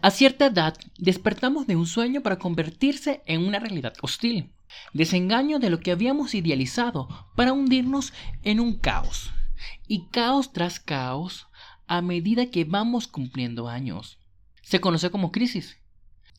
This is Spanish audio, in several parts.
A cierta edad, despertamos de un sueño para convertirse en una realidad hostil. Desengaño de lo que habíamos idealizado para hundirnos en un caos. Y caos tras caos a medida que vamos cumpliendo años. Se conoce como crisis.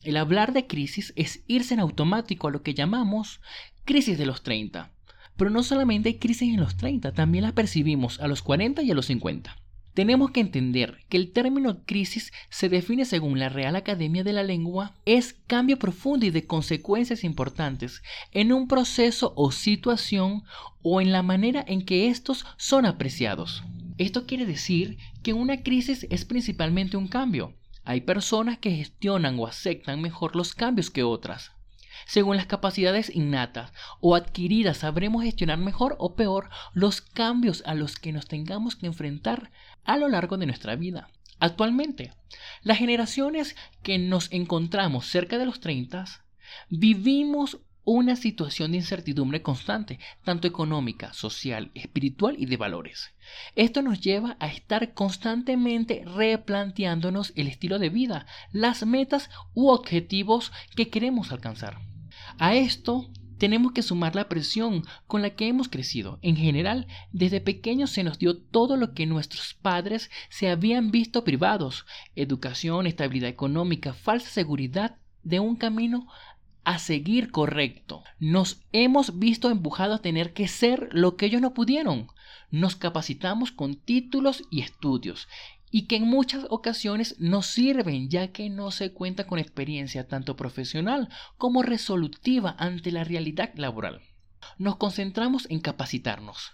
El hablar de crisis es irse en automático a lo que llamamos crisis de los 30. Pero no solamente hay crisis en los 30, también la percibimos a los 40 y a los 50. Tenemos que entender que el término crisis se define según la Real Academia de la Lengua es cambio profundo y de consecuencias importantes en un proceso o situación o en la manera en que estos son apreciados. Esto quiere decir que una crisis es principalmente un cambio. Hay personas que gestionan o aceptan mejor los cambios que otras. Según las capacidades innatas o adquiridas, sabremos gestionar mejor o peor los cambios a los que nos tengamos que enfrentar a lo largo de nuestra vida. Actualmente, las generaciones que nos encontramos cerca de los 30 vivimos una situación de incertidumbre constante, tanto económica, social, espiritual y de valores. Esto nos lleva a estar constantemente replanteándonos el estilo de vida, las metas u objetivos que queremos alcanzar. A esto tenemos que sumar la presión con la que hemos crecido. En general, desde pequeños se nos dio todo lo que nuestros padres se habían visto privados. Educación, estabilidad económica, falsa seguridad de un camino a seguir correcto. Nos hemos visto empujados a tener que ser lo que ellos no pudieron. Nos capacitamos con títulos y estudios y que en muchas ocasiones no sirven ya que no se cuenta con experiencia tanto profesional como resolutiva ante la realidad laboral. Nos concentramos en capacitarnos,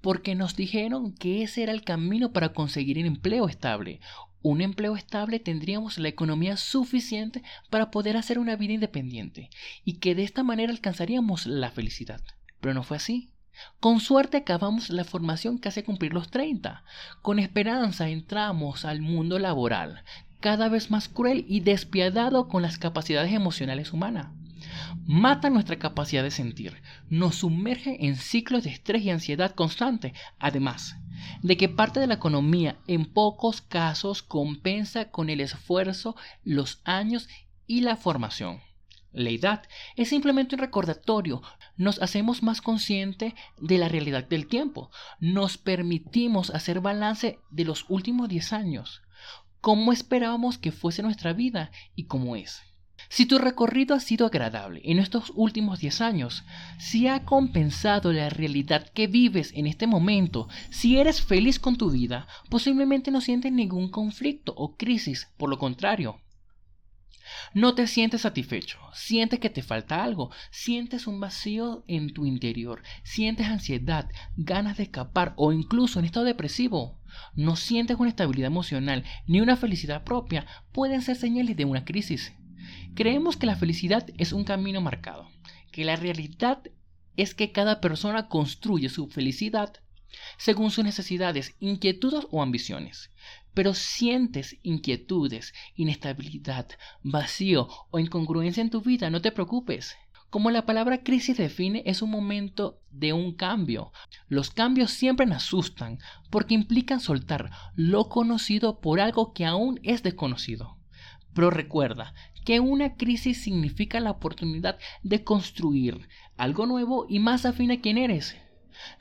porque nos dijeron que ese era el camino para conseguir un empleo estable. Un empleo estable tendríamos la economía suficiente para poder hacer una vida independiente y que de esta manera alcanzaríamos la felicidad. Pero no fue así. Con suerte acabamos la formación que hace cumplir los 30. Con esperanza entramos al mundo laboral, cada vez más cruel y despiadado con las capacidades emocionales humanas. Mata nuestra capacidad de sentir, nos sumerge en ciclos de estrés y ansiedad constante, además de que parte de la economía en pocos casos compensa con el esfuerzo, los años y la formación. La edad es simplemente un recordatorio. Nos hacemos más consciente de la realidad del tiempo. Nos permitimos hacer balance de los últimos 10 años. ¿Cómo esperábamos que fuese nuestra vida y cómo es? Si tu recorrido ha sido agradable en estos últimos 10 años, si ha compensado la realidad que vives en este momento, si eres feliz con tu vida, posiblemente no sientes ningún conflicto o crisis, por lo contrario, no te sientes satisfecho, sientes que te falta algo, sientes un vacío en tu interior, sientes ansiedad, ganas de escapar o incluso en estado depresivo. No sientes una estabilidad emocional ni una felicidad propia, pueden ser señales de una crisis. Creemos que la felicidad es un camino marcado, que la realidad es que cada persona construye su felicidad según sus necesidades, inquietudes o ambiciones. Pero sientes inquietudes, inestabilidad, vacío o incongruencia en tu vida, no te preocupes. Como la palabra crisis define, es un momento de un cambio. Los cambios siempre nos asustan porque implican soltar lo conocido por algo que aún es desconocido. Pero recuerda que una crisis significa la oportunidad de construir algo nuevo y más afín a quien eres.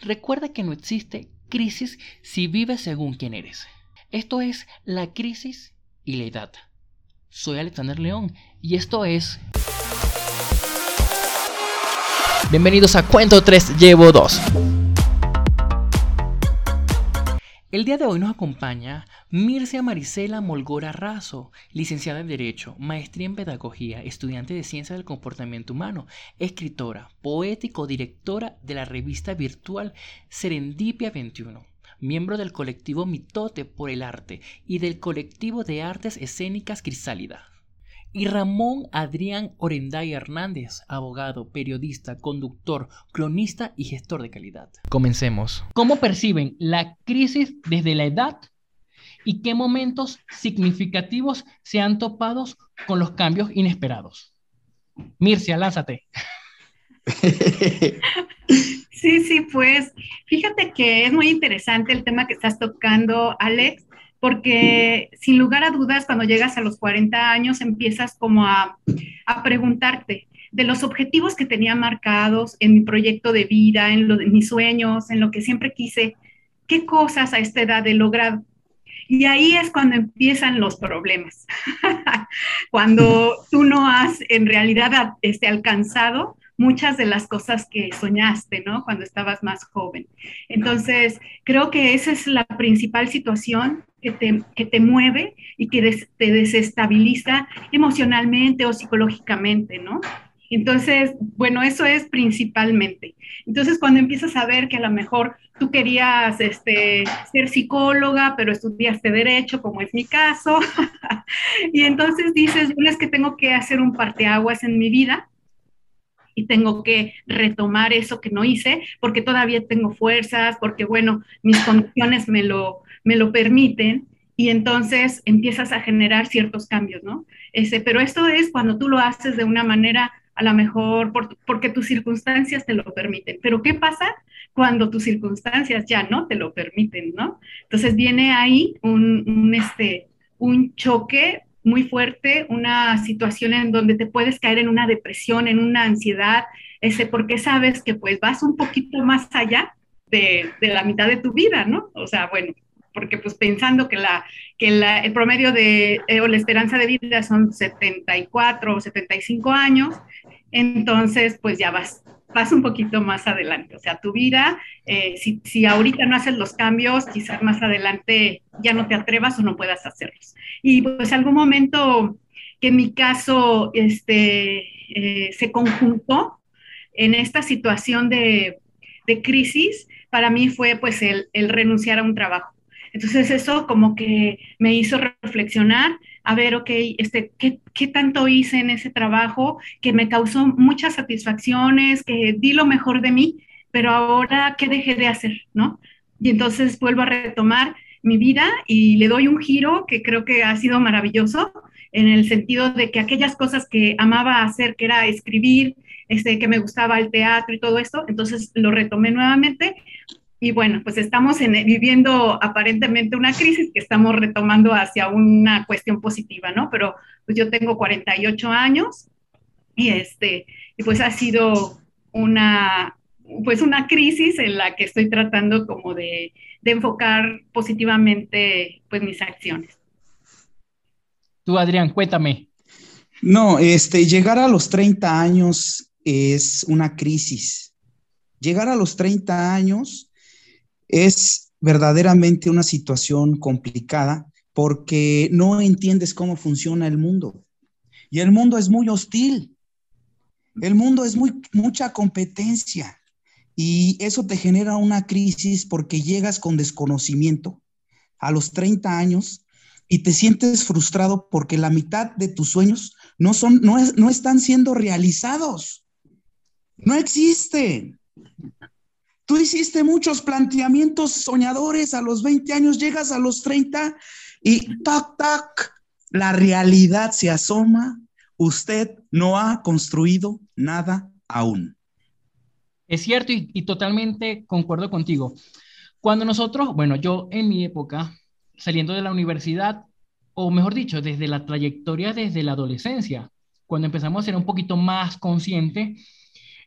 Recuerda que no existe crisis si vives según quién eres. Esto es la crisis y la edad. Soy Alexander León y esto es... Bienvenidos a Cuento 3, llevo 2. El día de hoy nos acompaña Mircia Marisela Molgora Razo, licenciada en Derecho, maestría en Pedagogía, estudiante de Ciencia del Comportamiento Humano, escritora, poético, directora de la revista virtual Serendipia 21, miembro del colectivo Mitote por el Arte y del colectivo de artes escénicas Crisálida y Ramón Adrián Orenday Hernández, abogado, periodista, conductor, cronista y gestor de calidad. Comencemos. ¿Cómo perciben la crisis desde la edad y qué momentos significativos se han topado con los cambios inesperados? Mircia, lánzate. Sí, sí, pues fíjate que es muy interesante el tema que estás tocando, Alex, porque sin lugar a dudas, cuando llegas a los 40 años, empiezas como a, a preguntarte de los objetivos que tenía marcados en mi proyecto de vida, en, lo, en mis sueños, en lo que siempre quise, qué cosas a esta edad he logrado. Y ahí es cuando empiezan los problemas, cuando tú no has en realidad este, alcanzado muchas de las cosas que soñaste, ¿no? Cuando estabas más joven. Entonces, creo que esa es la principal situación que te, que te mueve y que te desestabiliza emocionalmente o psicológicamente, ¿no? Entonces, bueno, eso es principalmente. Entonces, cuando empiezas a ver que a lo mejor tú querías este, ser psicóloga, pero estudiaste derecho, como es mi caso, y entonces dices, bueno, es que tengo que hacer un parteaguas en mi vida y tengo que retomar eso que no hice porque todavía tengo fuerzas, porque bueno, mis condiciones me lo, me lo permiten y entonces empiezas a generar ciertos cambios, ¿no? Ese, pero esto es cuando tú lo haces de una manera a lo mejor porque tus circunstancias te lo permiten. Pero ¿qué pasa cuando tus circunstancias ya no te lo permiten, ¿no? Entonces viene ahí un, un, este, un choque muy fuerte, una situación en donde te puedes caer en una depresión, en una ansiedad, ese, porque sabes que pues vas un poquito más allá de, de la mitad de tu vida, ¿no? O sea, bueno, porque pues pensando que, la, que la, el promedio de, eh, o la esperanza de vida son 74 o 75 años, entonces pues ya vas, vas un poquito más adelante. O sea, tu vida, eh, si, si, ahorita no haces los cambios, quizás más adelante ya no te atrevas o no puedas hacerlos. Y pues algún momento que en mi caso este, eh, se conjuntó en esta situación de, de, crisis, para mí fue pues el, el renunciar a un trabajo. Entonces eso como que me hizo reflexionar a ver, ok, este, ¿qué, ¿qué, tanto hice en ese trabajo que me causó muchas satisfacciones, que di lo mejor de mí, pero ahora, ¿qué dejé de hacer? ¿No? Y entonces vuelvo a retomar mi vida y le doy un giro que creo que ha sido maravilloso en el sentido de que aquellas cosas que amaba hacer, que era escribir, este, que me gustaba el teatro y todo esto, entonces lo retomé nuevamente y bueno, pues estamos viviendo aparentemente una crisis que estamos retomando hacia una cuestión positiva, ¿no? Pero pues yo tengo 48 años y este, y pues ha sido una, pues una crisis en la que estoy tratando como de, de enfocar positivamente pues mis acciones. Tú, Adrián, cuéntame. No, este, llegar a los 30 años es una crisis. Llegar a los 30 años es verdaderamente una situación complicada porque no entiendes cómo funciona el mundo. Y el mundo es muy hostil. El mundo es muy, mucha competencia. Y eso te genera una crisis porque llegas con desconocimiento a los 30 años y te sientes frustrado porque la mitad de tus sueños no, son, no, no están siendo realizados. No existen. Tú hiciste muchos planteamientos soñadores a los 20 años, llegas a los 30 y tac, tac, la realidad se asoma. Usted no ha construido nada aún. Es cierto y, y totalmente concuerdo contigo. Cuando nosotros, bueno, yo en mi época, saliendo de la universidad, o mejor dicho, desde la trayectoria desde la adolescencia, cuando empezamos a ser un poquito más conscientes,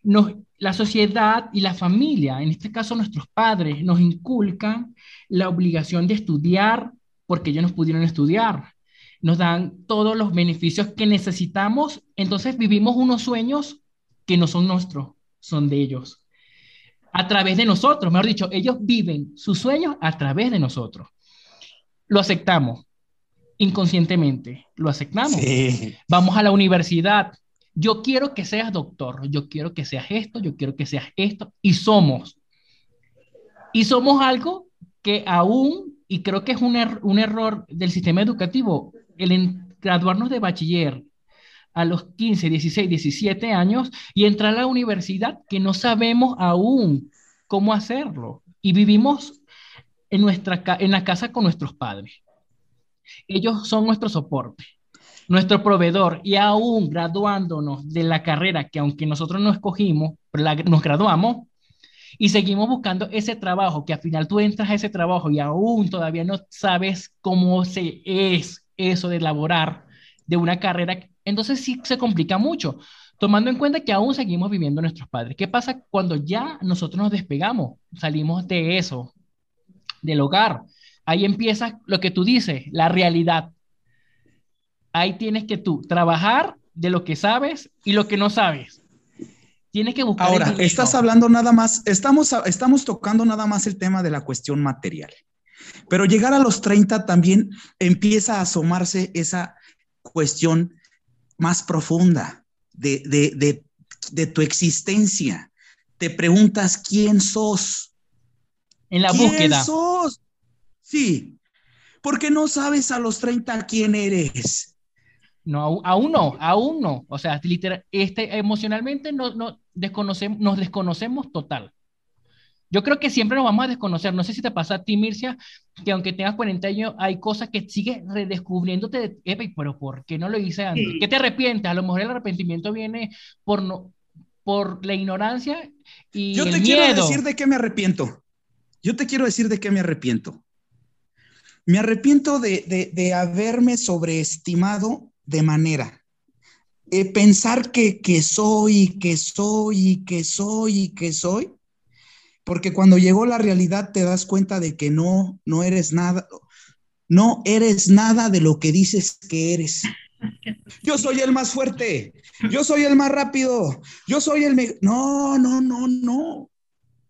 la sociedad y la familia, en este caso nuestros padres, nos inculcan la obligación de estudiar porque ellos nos pudieron estudiar. Nos dan todos los beneficios que necesitamos, entonces vivimos unos sueños que no son nuestros, son de ellos. A través de nosotros, mejor dicho, ellos viven sus sueños a través de nosotros. Lo aceptamos inconscientemente, lo aceptamos. Vamos a la universidad, yo quiero que seas doctor, yo quiero que seas esto, yo quiero que seas esto, y somos. Y somos algo que aún, y creo que es un, er un error del sistema educativo, el graduarnos de bachiller a los 15, 16, 17 años y entrar a la universidad que no sabemos aún cómo hacerlo. Y vivimos en, nuestra, en la casa con nuestros padres. Ellos son nuestro soporte nuestro proveedor y aún graduándonos de la carrera que aunque nosotros no escogimos, nos graduamos y seguimos buscando ese trabajo, que al final tú entras a ese trabajo y aún todavía no sabes cómo se es eso de elaborar de una carrera, entonces sí se complica mucho, tomando en cuenta que aún seguimos viviendo nuestros padres. ¿Qué pasa cuando ya nosotros nos despegamos, salimos de eso, del hogar? Ahí empieza lo que tú dices, la realidad. Ahí tienes que tú trabajar de lo que sabes y lo que no sabes. Tienes que buscar. Ahora, estás hablando nada más, estamos, estamos tocando nada más el tema de la cuestión material. Pero llegar a los 30 también empieza a asomarse esa cuestión más profunda de, de, de, tu existencia. Te preguntas quién sos. En la ¿Quién búsqueda. sos? Sí, porque no sabes a los 30 quién eres. No, aún no, aún no. O sea, literal, este, emocionalmente no, no desconocemos, nos desconocemos total. Yo creo que siempre nos vamos a desconocer. No sé si te pasa a ti, Mircia, que aunque tengas 40 años, hay cosas que sigues redescubriéndote. De, pero ¿por qué no lo hice antes? Sí. ¿Qué te arrepientes? A lo mejor el arrepentimiento viene por, no, por la ignorancia y Yo te el quiero miedo. decir de qué me arrepiento. Yo te quiero decir de qué me arrepiento. Me arrepiento de, de, de haberme sobreestimado de manera. Eh, pensar que, que soy, que soy, que soy, que soy, porque cuando llegó la realidad te das cuenta de que no, no eres nada, no eres nada de lo que dices que eres. Yo soy el más fuerte, yo soy el más rápido, yo soy el... No, no, no, no,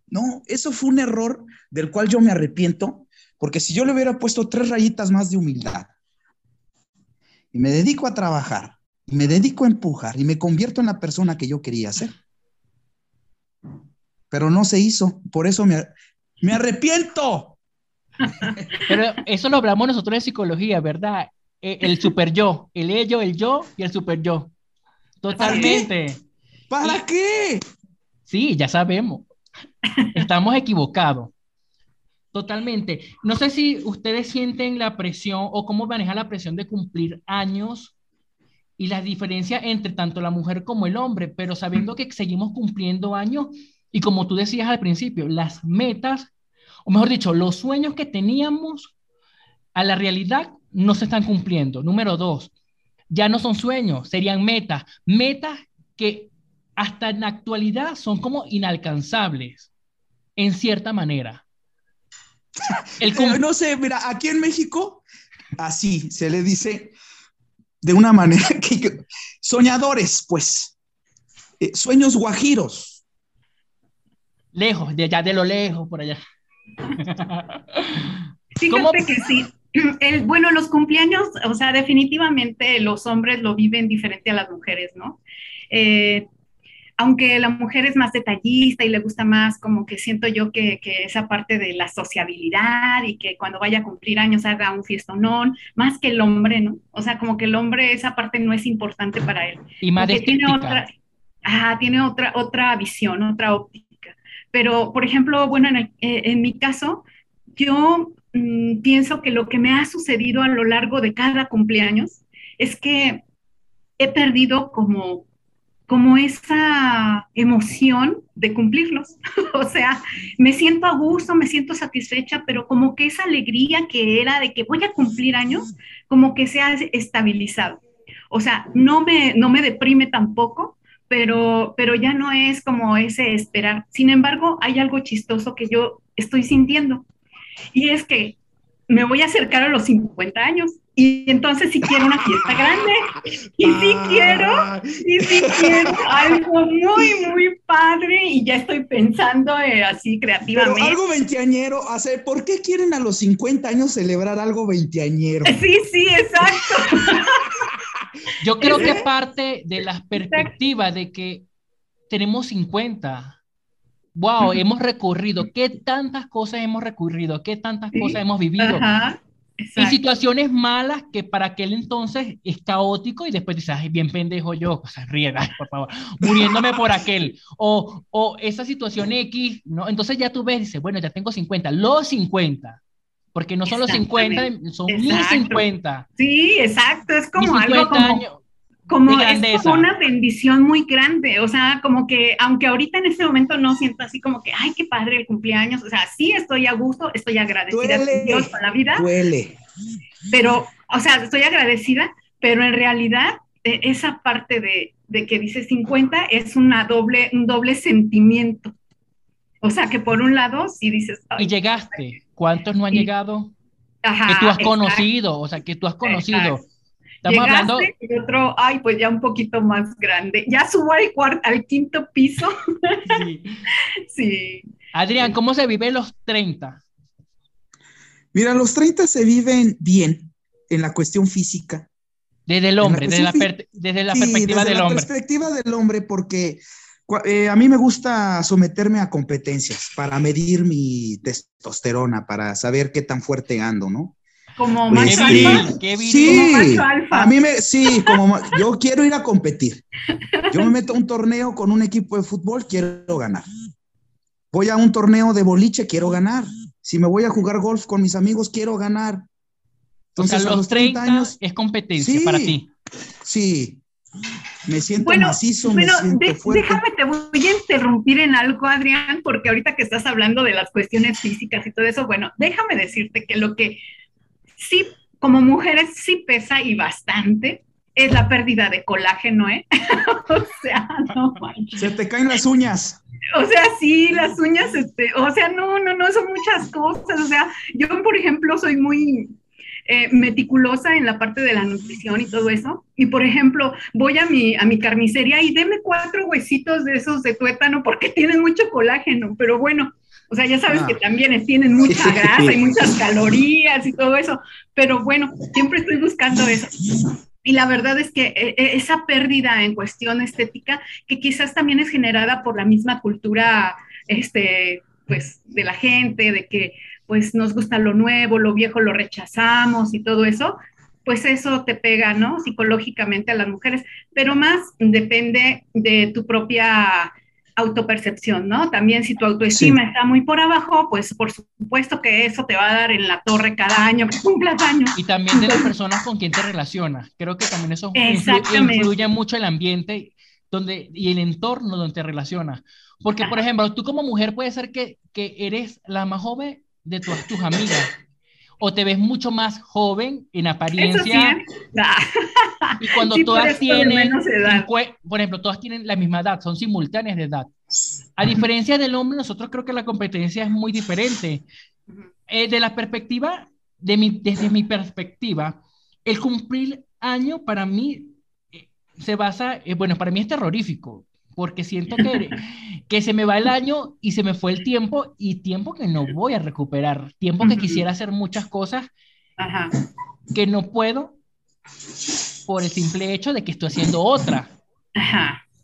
no, eso fue un error del cual yo me arrepiento, porque si yo le hubiera puesto tres rayitas más de humildad, y me dedico a trabajar, y me dedico a empujar, y me convierto en la persona que yo quería ser. Pero no se hizo, por eso me, me arrepiento. Pero eso lo hablamos nosotros en psicología, ¿verdad? El super yo, el ello, el yo y el super yo. Totalmente. ¿Para qué? ¿Para qué? Sí, ya sabemos. Estamos equivocados. Totalmente. No sé si ustedes sienten la presión o cómo manejan la presión de cumplir años y la diferencia entre tanto la mujer como el hombre, pero sabiendo que seguimos cumpliendo años y como tú decías al principio, las metas, o mejor dicho, los sueños que teníamos a la realidad no se están cumpliendo. Número dos, ya no son sueños, serían metas, metas que hasta en la actualidad son como inalcanzables, en cierta manera. El no sé, mira, aquí en México, así se le dice de una manera que soñadores, pues, eh, sueños guajiros. Lejos, de allá de lo lejos, por allá. Fíjate ¿Cómo? que sí. El, bueno, los cumpleaños, o sea, definitivamente los hombres lo viven diferente a las mujeres, ¿no? Eh, aunque la mujer es más detallista y le gusta más, como que siento yo que, que, esa parte de la sociabilidad y que cuando vaya a cumplir años haga un fiestonón, más que el hombre, ¿no? O sea, como que el hombre esa parte no es importante para él. Y más tiene otra, ah, tiene otra, otra visión, otra óptica. Pero, por ejemplo, bueno, en, el, eh, en mi caso, yo mmm, pienso que lo que me ha sucedido a lo largo de cada cumpleaños es que he perdido como como esa emoción de cumplirlos. o sea, me siento a gusto, me siento satisfecha, pero como que esa alegría que era de que voy a cumplir años, como que se ha estabilizado. O sea, no me, no me deprime tampoco, pero, pero ya no es como ese esperar. Sin embargo, hay algo chistoso que yo estoy sintiendo. Y es que me voy a acercar a los 50 años y entonces si sí quiero una fiesta grande. Y sí quiero y sí quiero algo muy muy padre. Y ya estoy pensando eh, así creativamente Pero algo veinteañero hace ¿por qué quieren a los 50 años celebrar algo veinteañero? sí sí exacto. Yo creo que parte de la perspectiva de que tenemos 50 wow, hemos recorrido, qué tantas cosas hemos recorrido, qué tantas sí. cosas hemos vivido. Ajá, y situaciones malas que para aquel entonces es caótico y después dices, ay, bien pendejo yo, o sea, riega, por favor, muriéndome por aquel. O, o esa situación X, ¿no? Entonces ya tú ves, dices, bueno, ya tengo 50, los 50. Porque no son los 50, son mis 50. Sí, exacto, es como algo como... Años, como es una bendición muy grande, o sea, como que aunque ahorita en este momento no siento así como que, ay, qué padre el cumpleaños, o sea, sí estoy a gusto, estoy agradecida duele, Dios por la vida. Duele. Pero, o sea, estoy agradecida, pero en realidad e, esa parte de, de que dice 50 es una doble, un doble sentimiento. O sea, que por un lado, si dices... y llegaste, ¿cuántos no han llegado? Ajá, que tú has conocido, o sea, que tú has conocido. Estamos hablando. Y otro, ay, pues ya un poquito más grande. Ya subo al, cuarto, al quinto piso. Sí. sí. Adrián, ¿cómo se vive los 30? Mira, los 30 se viven bien en la cuestión física. Desde el hombre, desde la, desde la perspectiva del hombre. Desde la perspectiva del hombre, porque eh, a mí me gusta someterme a competencias para medir mi testosterona, para saber qué tan fuerte ando, ¿no? Como macho alfa. sí, a mí me, sí, como yo quiero ir a competir. Yo me meto a un torneo con un equipo de fútbol, quiero ganar. Voy a un torneo de boliche, quiero ganar. Si me voy a jugar golf con mis amigos, quiero ganar. Entonces, a los 30, años es competencia para ti. Sí, me siento macizo, me siento fuerte. Déjame, te voy a interrumpir en algo, Adrián, porque ahorita que estás hablando de las cuestiones físicas y todo eso, bueno, déjame decirte que lo que sí, como mujeres sí pesa y bastante, es la pérdida de colágeno, ¿eh? o sea, no manches. Se te caen las uñas. O sea, sí, las uñas, este, o sea, no, no, no, son muchas cosas. O sea, yo, por ejemplo, soy muy eh, meticulosa en la parte de la nutrición y todo eso. Y, por ejemplo, voy a mi, a mi carnicería y deme cuatro huesitos de esos de tuétano porque tienen mucho colágeno. Pero bueno, o sea, ya sabes que ah. también tienen mucha grasa y muchas calorías y todo eso, pero bueno, siempre estoy buscando eso. Y la verdad es que eh, eh, esa pérdida en cuestión estética, que quizás también es generada por la misma cultura, este, pues, de la gente, de que, pues, nos gusta lo nuevo, lo viejo lo rechazamos y todo eso, pues eso te pega, ¿no? Psicológicamente a las mujeres, pero más depende de tu propia autopercepción, ¿no? También si tu autoestima está muy por abajo, pues por supuesto que eso te va a dar en la torre cada año que cumplas años. Y también de las personas con quien te relacionas. Creo que también eso influye, mucho el ambiente donde, y el entorno donde te relacionas. Porque, por ejemplo, tú como mujer puede ser que, que eres la más joven de todas tus amigas o te ves mucho más joven en apariencia. ¿eh? Y cuando todas tienen, por ejemplo, todas tienen la misma edad, son simultáneas de edad. A diferencia del hombre, nosotros creo que la competencia es muy diferente. Eh, de la perspectiva, de mi, desde mi perspectiva, el cumplir año para mí eh, se basa, bueno, para mí es terrorífico porque siento que, que se me va el año y se me fue el tiempo y tiempo que no voy a recuperar, tiempo que quisiera hacer muchas cosas que no puedo por el simple hecho de que estoy haciendo otra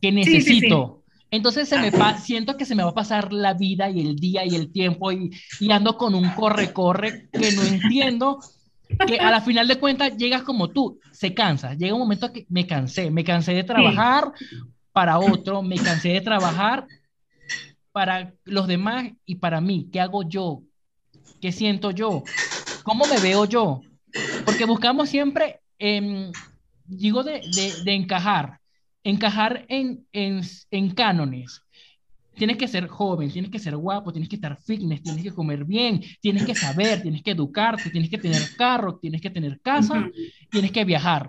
que necesito. Entonces se me siento que se me va a pasar la vida y el día y el tiempo y, y ando con un corre-corre que no entiendo que a la final de cuentas llegas como tú, se cansa, llega un momento que me cansé, me cansé de trabajar para otro, me cansé de trabajar para los demás y para mí. ¿Qué hago yo? ¿Qué siento yo? ¿Cómo me veo yo? Porque buscamos siempre, digo, de, de, encajar, encajar en, en, en cánones. Tienes que ser joven, tienes que ser guapo, tienes que estar fitness, tienes que comer bien, tienes que saber, tienes que educarte, tienes que tener carro, tienes que tener casa, tienes que viajar,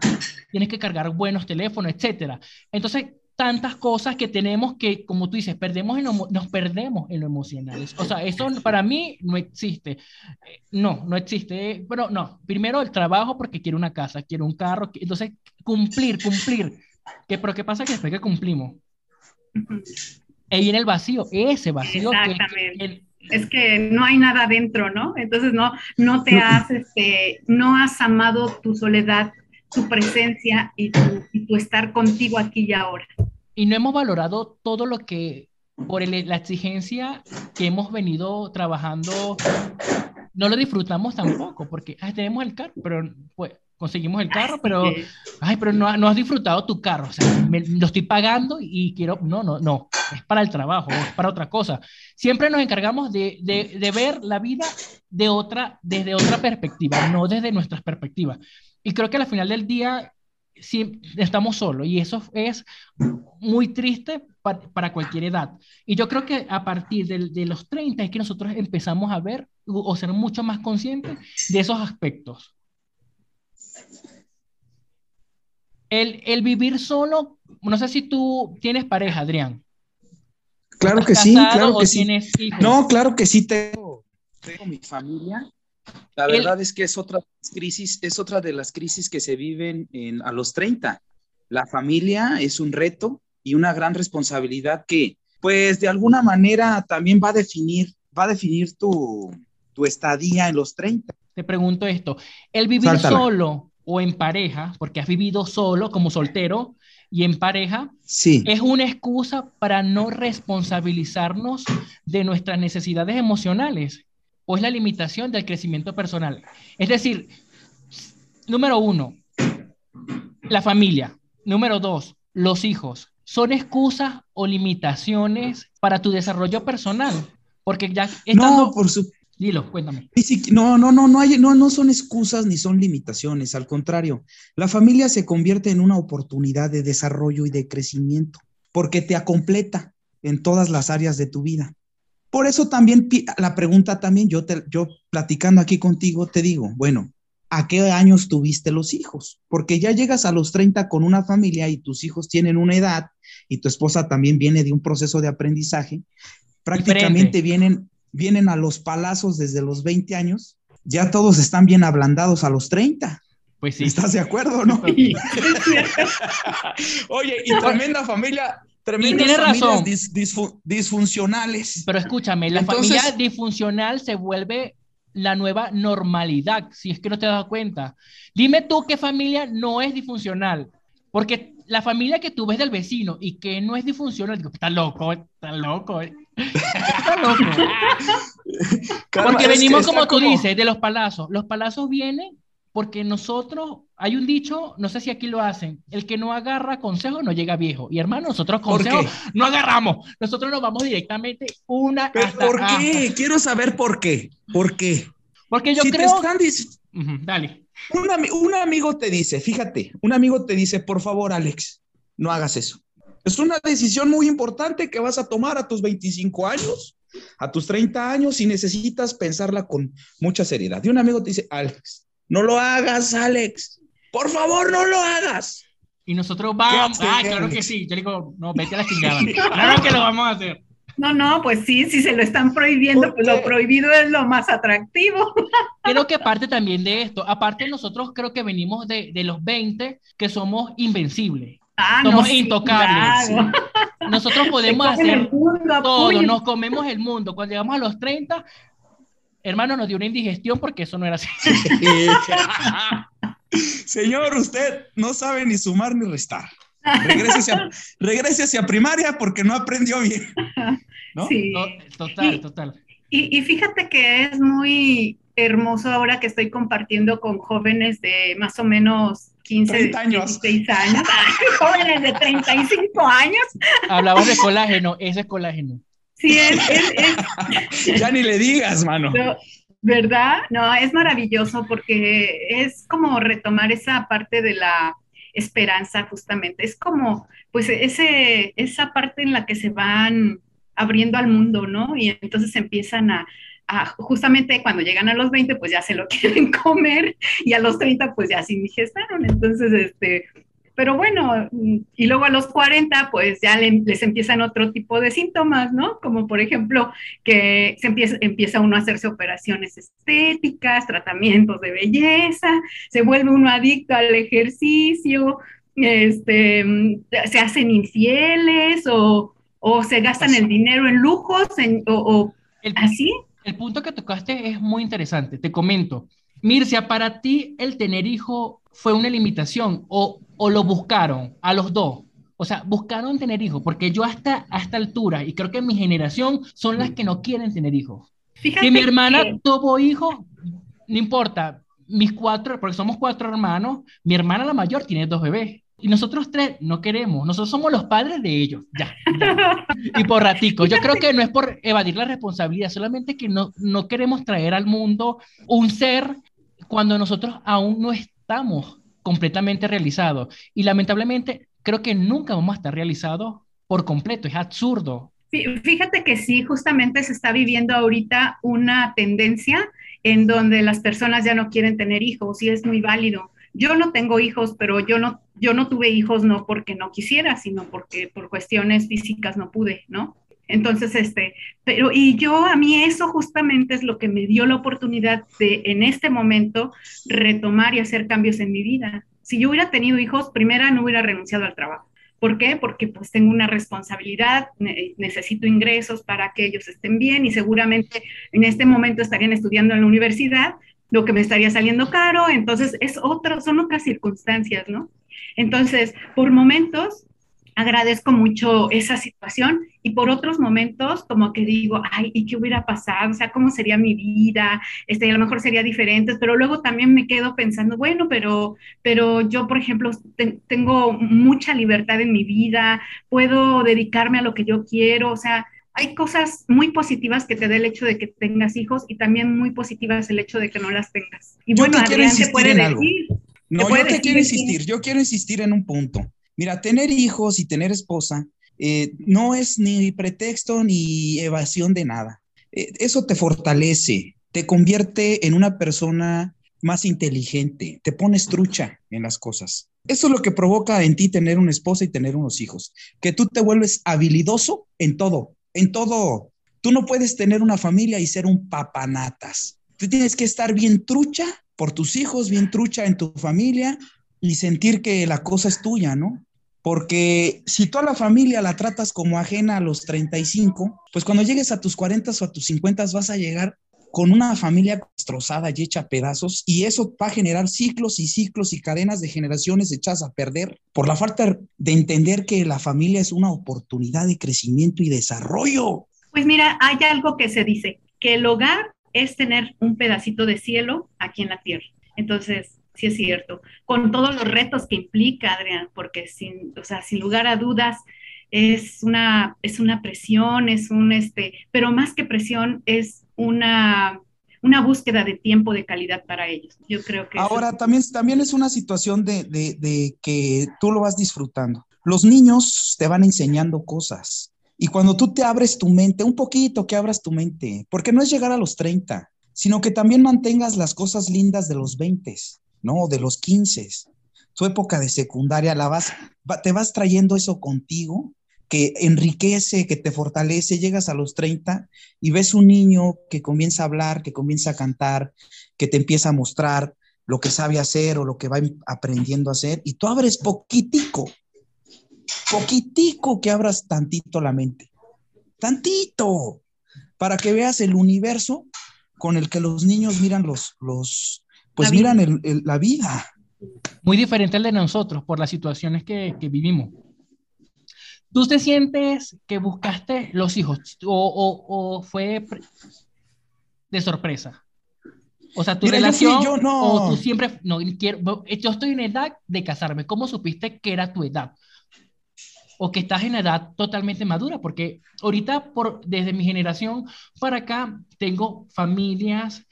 tienes que cargar buenos teléfonos, etc. Entonces, tantas cosas que tenemos que, como tú dices, perdemos en nos perdemos en lo emocional. O sea, eso para mí no existe. Eh, no, no existe. Pero no, primero el trabajo porque quiero una casa, quiero un carro. Entonces, cumplir, cumplir. ¿Qué, pero ¿qué pasa que después que cumplimos? Ahí viene el vacío, ese vacío. Exactamente. es que no hay nada dentro, ¿no? Entonces no, no te has, este, no has amado tu soledad tu presencia y tu, estar contigo aquí y ahora. Y no hemos valorado todo lo que, por la exigencia que hemos venido trabajando, no lo disfrutamos tampoco, porque tenemos el carro, pero pues, conseguimos el carro, pero, ay, pero no, no, has disfrutado tu carro, o sea, lo estoy pagando y quiero, no, no, no, es para el trabajo, es para otra cosa. Siempre nos encargamos de, de, de ver la vida de otra, desde otra perspectiva, no desde nuestras perspectivas. Y creo que al final del día si estamos solos y eso es muy triste para, cualquier edad. Y yo creo que a partir de, de, los 30 es que nosotros empezamos a ver o ser mucho más conscientes de esos aspectos. El, el vivir solo, no sé si tú tienes pareja, Adrián. Claro que sí, claro que sí. No, claro que sí tengo, tengo mi familia. La verdad es que es otra crisis, es otra de las crisis que se viven en, a los 30. La familia es un reto y una gran responsabilidad que, pues, de alguna manera también va a definir, va a definir tu, tu estadía en los 30. Te pregunto esto, ¿el vivir solo o en pareja, porque has vivido solo como soltero y en pareja, sí. es una excusa para no responsabilizarnos de nuestras necesidades emocionales o es la limitación del crecimiento personal. Es decir, número uno, la familia. Número dos, los hijos. ¿Son excusas o limitaciones para tu desarrollo personal? Porque ya estando... No, por su... Dilo, cuéntame. No, no, no, no, hay, no, no son excusas ni son limitaciones, al contrario, la familia se convierte en una oportunidad de desarrollo y de crecimiento, porque te acompleta en todas las áreas de tu vida. Por eso también la pregunta también, yo, te, yo platicando aquí contigo, te digo, bueno, ¿a qué años tuviste los hijos? Porque ya llegas a los 30 con una familia y tus hijos tienen una edad y tu esposa también viene de un proceso de aprendizaje, prácticamente vienen, vienen a los palazos desde los 20 años, ya todos están bien ablandados a los 30. Pues sí. ¿Estás de acuerdo, no? Oye, y tremenda familia, tremendas y tiene razón. disfuncionales. Pero escúchame, la familia disfuncional se vuelve la nueva normalidad, si es que no te das cuenta. Dime tú qué familia no es disfuncional, porque la familia que tú ves del vecino y que no es disfuncional, digo, está loco, está loco, eh". está loco. porque venimos, como tú dices, de los palazos. Los palazos vienen porque nosotros, hay un dicho, no sé si aquí lo hacen, el que no agarra consejo no llega viejo. Y hermano, nosotros consejos no agarramos, nosotros nos vamos directamente una ¿Por qué? Quiero saber por qué. ¿Por qué? Porque yo creo... dale. Un, un amigo te dice, fíjate, un amigo te dice, por favor, Alex, no hagas eso. Es una decisión muy importante que vas a tomar a tus 25 años, a tus 30 años y necesitas pensarla con mucha seriedad. Y un amigo te dice, Alex, no lo hagas, Alex. Por favor, no lo hagas. Y nosotros vamos. Ah, claro que sí. Yo digo, no, vete a la chingada. claro que lo vamos a hacer. No, no, pues sí, si se lo están prohibiendo, pues lo prohibido es lo más atractivo. Creo que parte también de esto. Aparte, nosotros creo que venimos de, de los 20, que somos invencibles. Ah, somos intocables. Nosotros podemos hacer todo, nos comemos el mundo. Cuando llegamos a los 30, hermano, nos dio una indigestión porque eso no era así. Señor, usted no sabe ni sumar ni restar. Regrese a, primaria porque no aprendió bien. ¿no? Sí. total, total. Y, fíjate que es muy hermoso ahora que estoy compartiendo con jóvenes de más o menos 15, años. 16 años, jóvenes de 35 años. Hablabas de colágeno, ese es colágeno. Sí, es, ya ni le digas, mano. ¿Verdad? No, es maravilloso porque es como retomar esa parte de la esperanza justamente. Es como, pues, ese, esa parte en la que se van abriendo al mundo, ¿no? Y entonces empiezan a, a, justamente cuando llegan a los 20, pues ya se lo quieren comer y a los 30, pues ya se indigestaron. Entonces, este, pero bueno, y luego a los 40, pues ya les empiezan otro tipo de síntomas, ¿no? Como por ejemplo, que se empieza, empieza uno a hacerse operaciones estéticas, tratamientos de belleza, se vuelve uno adicto al ejercicio, este, se hacen infieles o, o se gastan el dinero en lujos o, así. El punto que tocaste es muy interesante, te comento. Mircia, para ti el tener hijo fue una limitación o, o lo buscaron a los dos. O sea, buscaron tener hijos, porque yo hasta a esta altura, y creo que mi generación son las que no quieren tener hijos. Fíjate mi hermana tuvo hijos, no importa, mis cuatro, porque somos cuatro hermanos, mi hermana la mayor tiene dos bebés. Y nosotros tres no queremos, nosotros somos los padres de ellos, ya. Y por ratico, yo creo que no es por evadir la responsabilidad, solamente que no, no queremos traer al mundo un ser cuando nosotros aún no estamos completamente realizado. Y lamentablemente creo que nunca vamos a estar realizados por completo, es absurdo. Fíjate que sí, justamente se está viviendo ahorita una tendencia en donde las personas ya no quieren tener hijos y es muy válido. Yo no tengo hijos, pero yo no, yo no tuve hijos no porque no quisiera, sino porque por cuestiones físicas no pude, ¿no? Entonces, este, pero y yo a mí eso justamente es lo que me dio la oportunidad de en este momento retomar y hacer cambios en mi vida. Si yo hubiera tenido hijos, primera no hubiera renunciado al trabajo. ¿Por qué? Porque pues tengo una responsabilidad, necesito ingresos para que ellos estén bien y seguramente en este momento estarían estudiando en la universidad, lo que me estaría saliendo caro, entonces es otra, son otras circunstancias, ¿no? Entonces, por momentos agradezco mucho esa situación y por otros momentos como que digo, ay, ¿y qué hubiera pasado? O sea, ¿cómo sería mi vida? Este, a lo mejor sería diferente, pero luego también me quedo pensando, bueno, pero, pero yo, por ejemplo, tengo mucha libertad en mi vida, puedo dedicarme a lo que yo quiero, o sea, hay cosas muy positivas que te da el hecho de que tengas hijos y también muy positivas el hecho de que no las tengas. Y bueno, Adrián te puede decir. No, yo te quiero insistir, yo quiero insistir en un punto. Mira, tener hijos y tener esposa eh, no es ni pretexto ni evasión de nada. Eh, eso te fortalece, te convierte en una persona más inteligente, te pones trucha en las cosas. Eso es lo que provoca en ti tener una esposa y tener unos hijos, que tú te vuelves habilidoso en todo, en todo. Tú no puedes tener una familia y ser un papanatas. Tú tienes que estar bien trucha por tus hijos, bien trucha en tu familia y sentir que la cosa es tuya, ¿no? Porque si toda la familia la tratas como ajena a los 35, pues cuando llegues a tus 40 o a tus 50 vas a llegar con una familia destrozada y hecha a pedazos y eso va a generar ciclos y ciclos y cadenas de generaciones echadas a perder por la falta de entender que la familia es una oportunidad de crecimiento y desarrollo. Pues mira, hay algo que se dice, que el hogar es tener un pedacito de cielo aquí en la tierra. Entonces, sí es cierto, con todos los retos que implica, Adrián, porque sin, o sea, sin lugar a dudas es una, es una presión, es un, este, pero más que presión es una, una búsqueda de tiempo de calidad para ellos. Yo creo que... Ahora, también, también es una situación de, de, de que tú lo vas disfrutando. Los niños te van enseñando cosas. Y cuando tú te abres tu mente, un poquito que abras tu mente, porque no es llegar a los 30, sino que también mantengas las cosas lindas de los 20. ¿No? De los 15, tu época de secundaria, la vas, te vas trayendo eso contigo, que enriquece, que te fortalece, llegas a los 30 y ves un niño que comienza a hablar, que comienza a cantar, que te empieza a mostrar lo que sabe hacer o lo que va aprendiendo a hacer, y tú abres poquitico, poquitico que abras tantito la mente, tantito, para que veas el universo con el que los niños miran los, los, pues miran la vida. Muy diferente al de nosotros por las situaciones que, vivimos. ¿Tú te sientes que buscaste los hijos o, fue de sorpresa? O sea, tu relación yo, no. o tú siempre no quiero yo estoy en edad de casarme. ¿Cómo supiste que era tu edad? O que estás en edad totalmente madura, porque ahorita por desde mi generación para acá tengo familias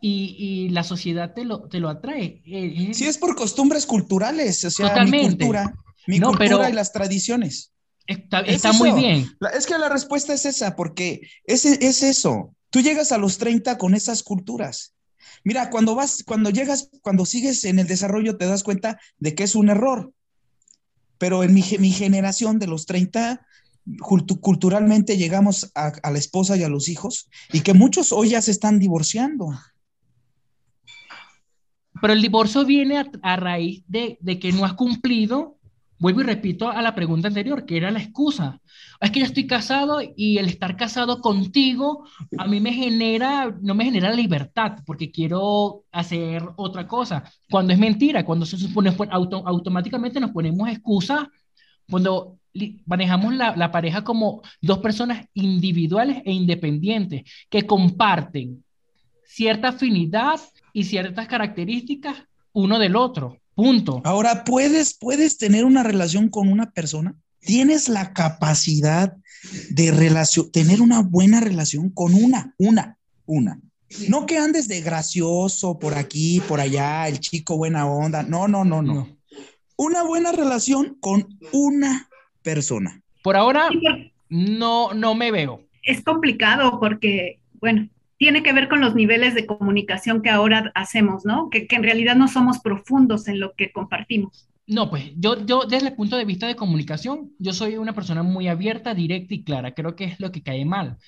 y, la sociedad te lo, te lo atrae. Eh, sí, es por costumbres culturales, o sea, Totalmente. mi cultura, mi cultura y las tradiciones. Está, muy bien. es que la respuesta es esa, porque es, es eso. Tú llegas a los 30 con esas culturas. Mira, cuando vas, cuando llegas, cuando sigues en el desarrollo, te das cuenta de que es un error. Pero en mi, mi generación de los 30, culturalmente llegamos a, a, la esposa y a los hijos, y que muchos hoy ya se están divorciando. Pero el divorcio viene a, raíz de, que no has cumplido, vuelvo y repito a la pregunta anterior, que era la excusa. Es que ya estoy casado y el estar casado contigo a mí me genera, no me genera libertad porque quiero hacer otra cosa. Cuando es mentira, cuando se supone auto, automáticamente nos ponemos excusa cuando manejamos la, la pareja como dos personas individuales e independientes que comparten cierta afinidad y ciertas características uno del otro. Punto. Ahora, ¿puedes, puedes tener una relación con una persona? ¿Tienes la capacidad de relación, tener una buena relación con una, una, una? No que andes de gracioso por aquí, por allá, el chico buena onda. No, no, no, no. No. Una buena relación con una persona. Por ahora no, no me veo. es complicado porque, bueno, tiene que ver con los niveles de comunicación que ahora hacemos, ¿no? Que, que en realidad no somos profundos en lo que compartimos. No, pues yo, yo desde el punto de vista de comunicación, yo soy una persona muy abierta, directa y clara. Creo que es lo que cae mal.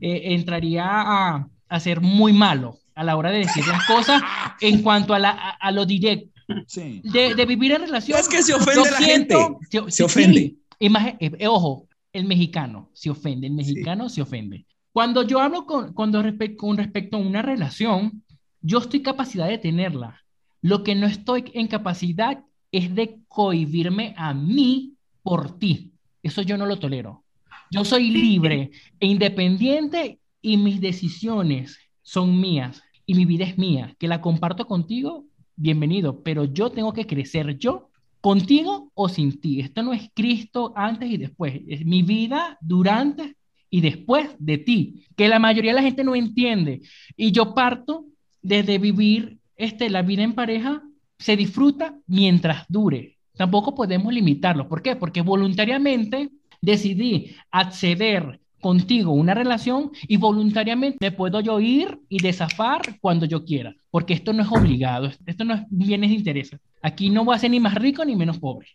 Eh, entraría a, a ser muy malo a la hora de decir las cosas en cuanto a, la, a, a lo directo. Sí. De, de vivir en relación. Es que se ofende la gente. yo- Se sí, ofende. sí. Eh, eh, ojo, el mexicano se ofende, el mexicano se ofende. Cuando yo hablo con, cuando con respecto a una relación, yo estoy capacidad de tenerla. Lo que no estoy en capacidad es de cohibirme a mí por ti. Eso yo no lo tolero. Yo soy libre e independiente y mis decisiones son mías y mi vida es mía. Que la comparto contigo, bienvenido, pero yo tengo que crecer yo contigo o sin ti. Esto no es Cristo antes y después, es mi vida durante y después de ti, que la mayoría de la gente no entiende. Y yo parto desde vivir este, la vida en pareja, se disfruta mientras dure. Tampoco podemos limitarlo. ¿Por qué? Porque voluntariamente decidí acceder contigo una relación y voluntariamente me puedo yo ir y desafar cuando yo quiera, porque esto no es obligado, esto no es bienes de interés. Aquí no voy a ser ni más rico ni menos pobre.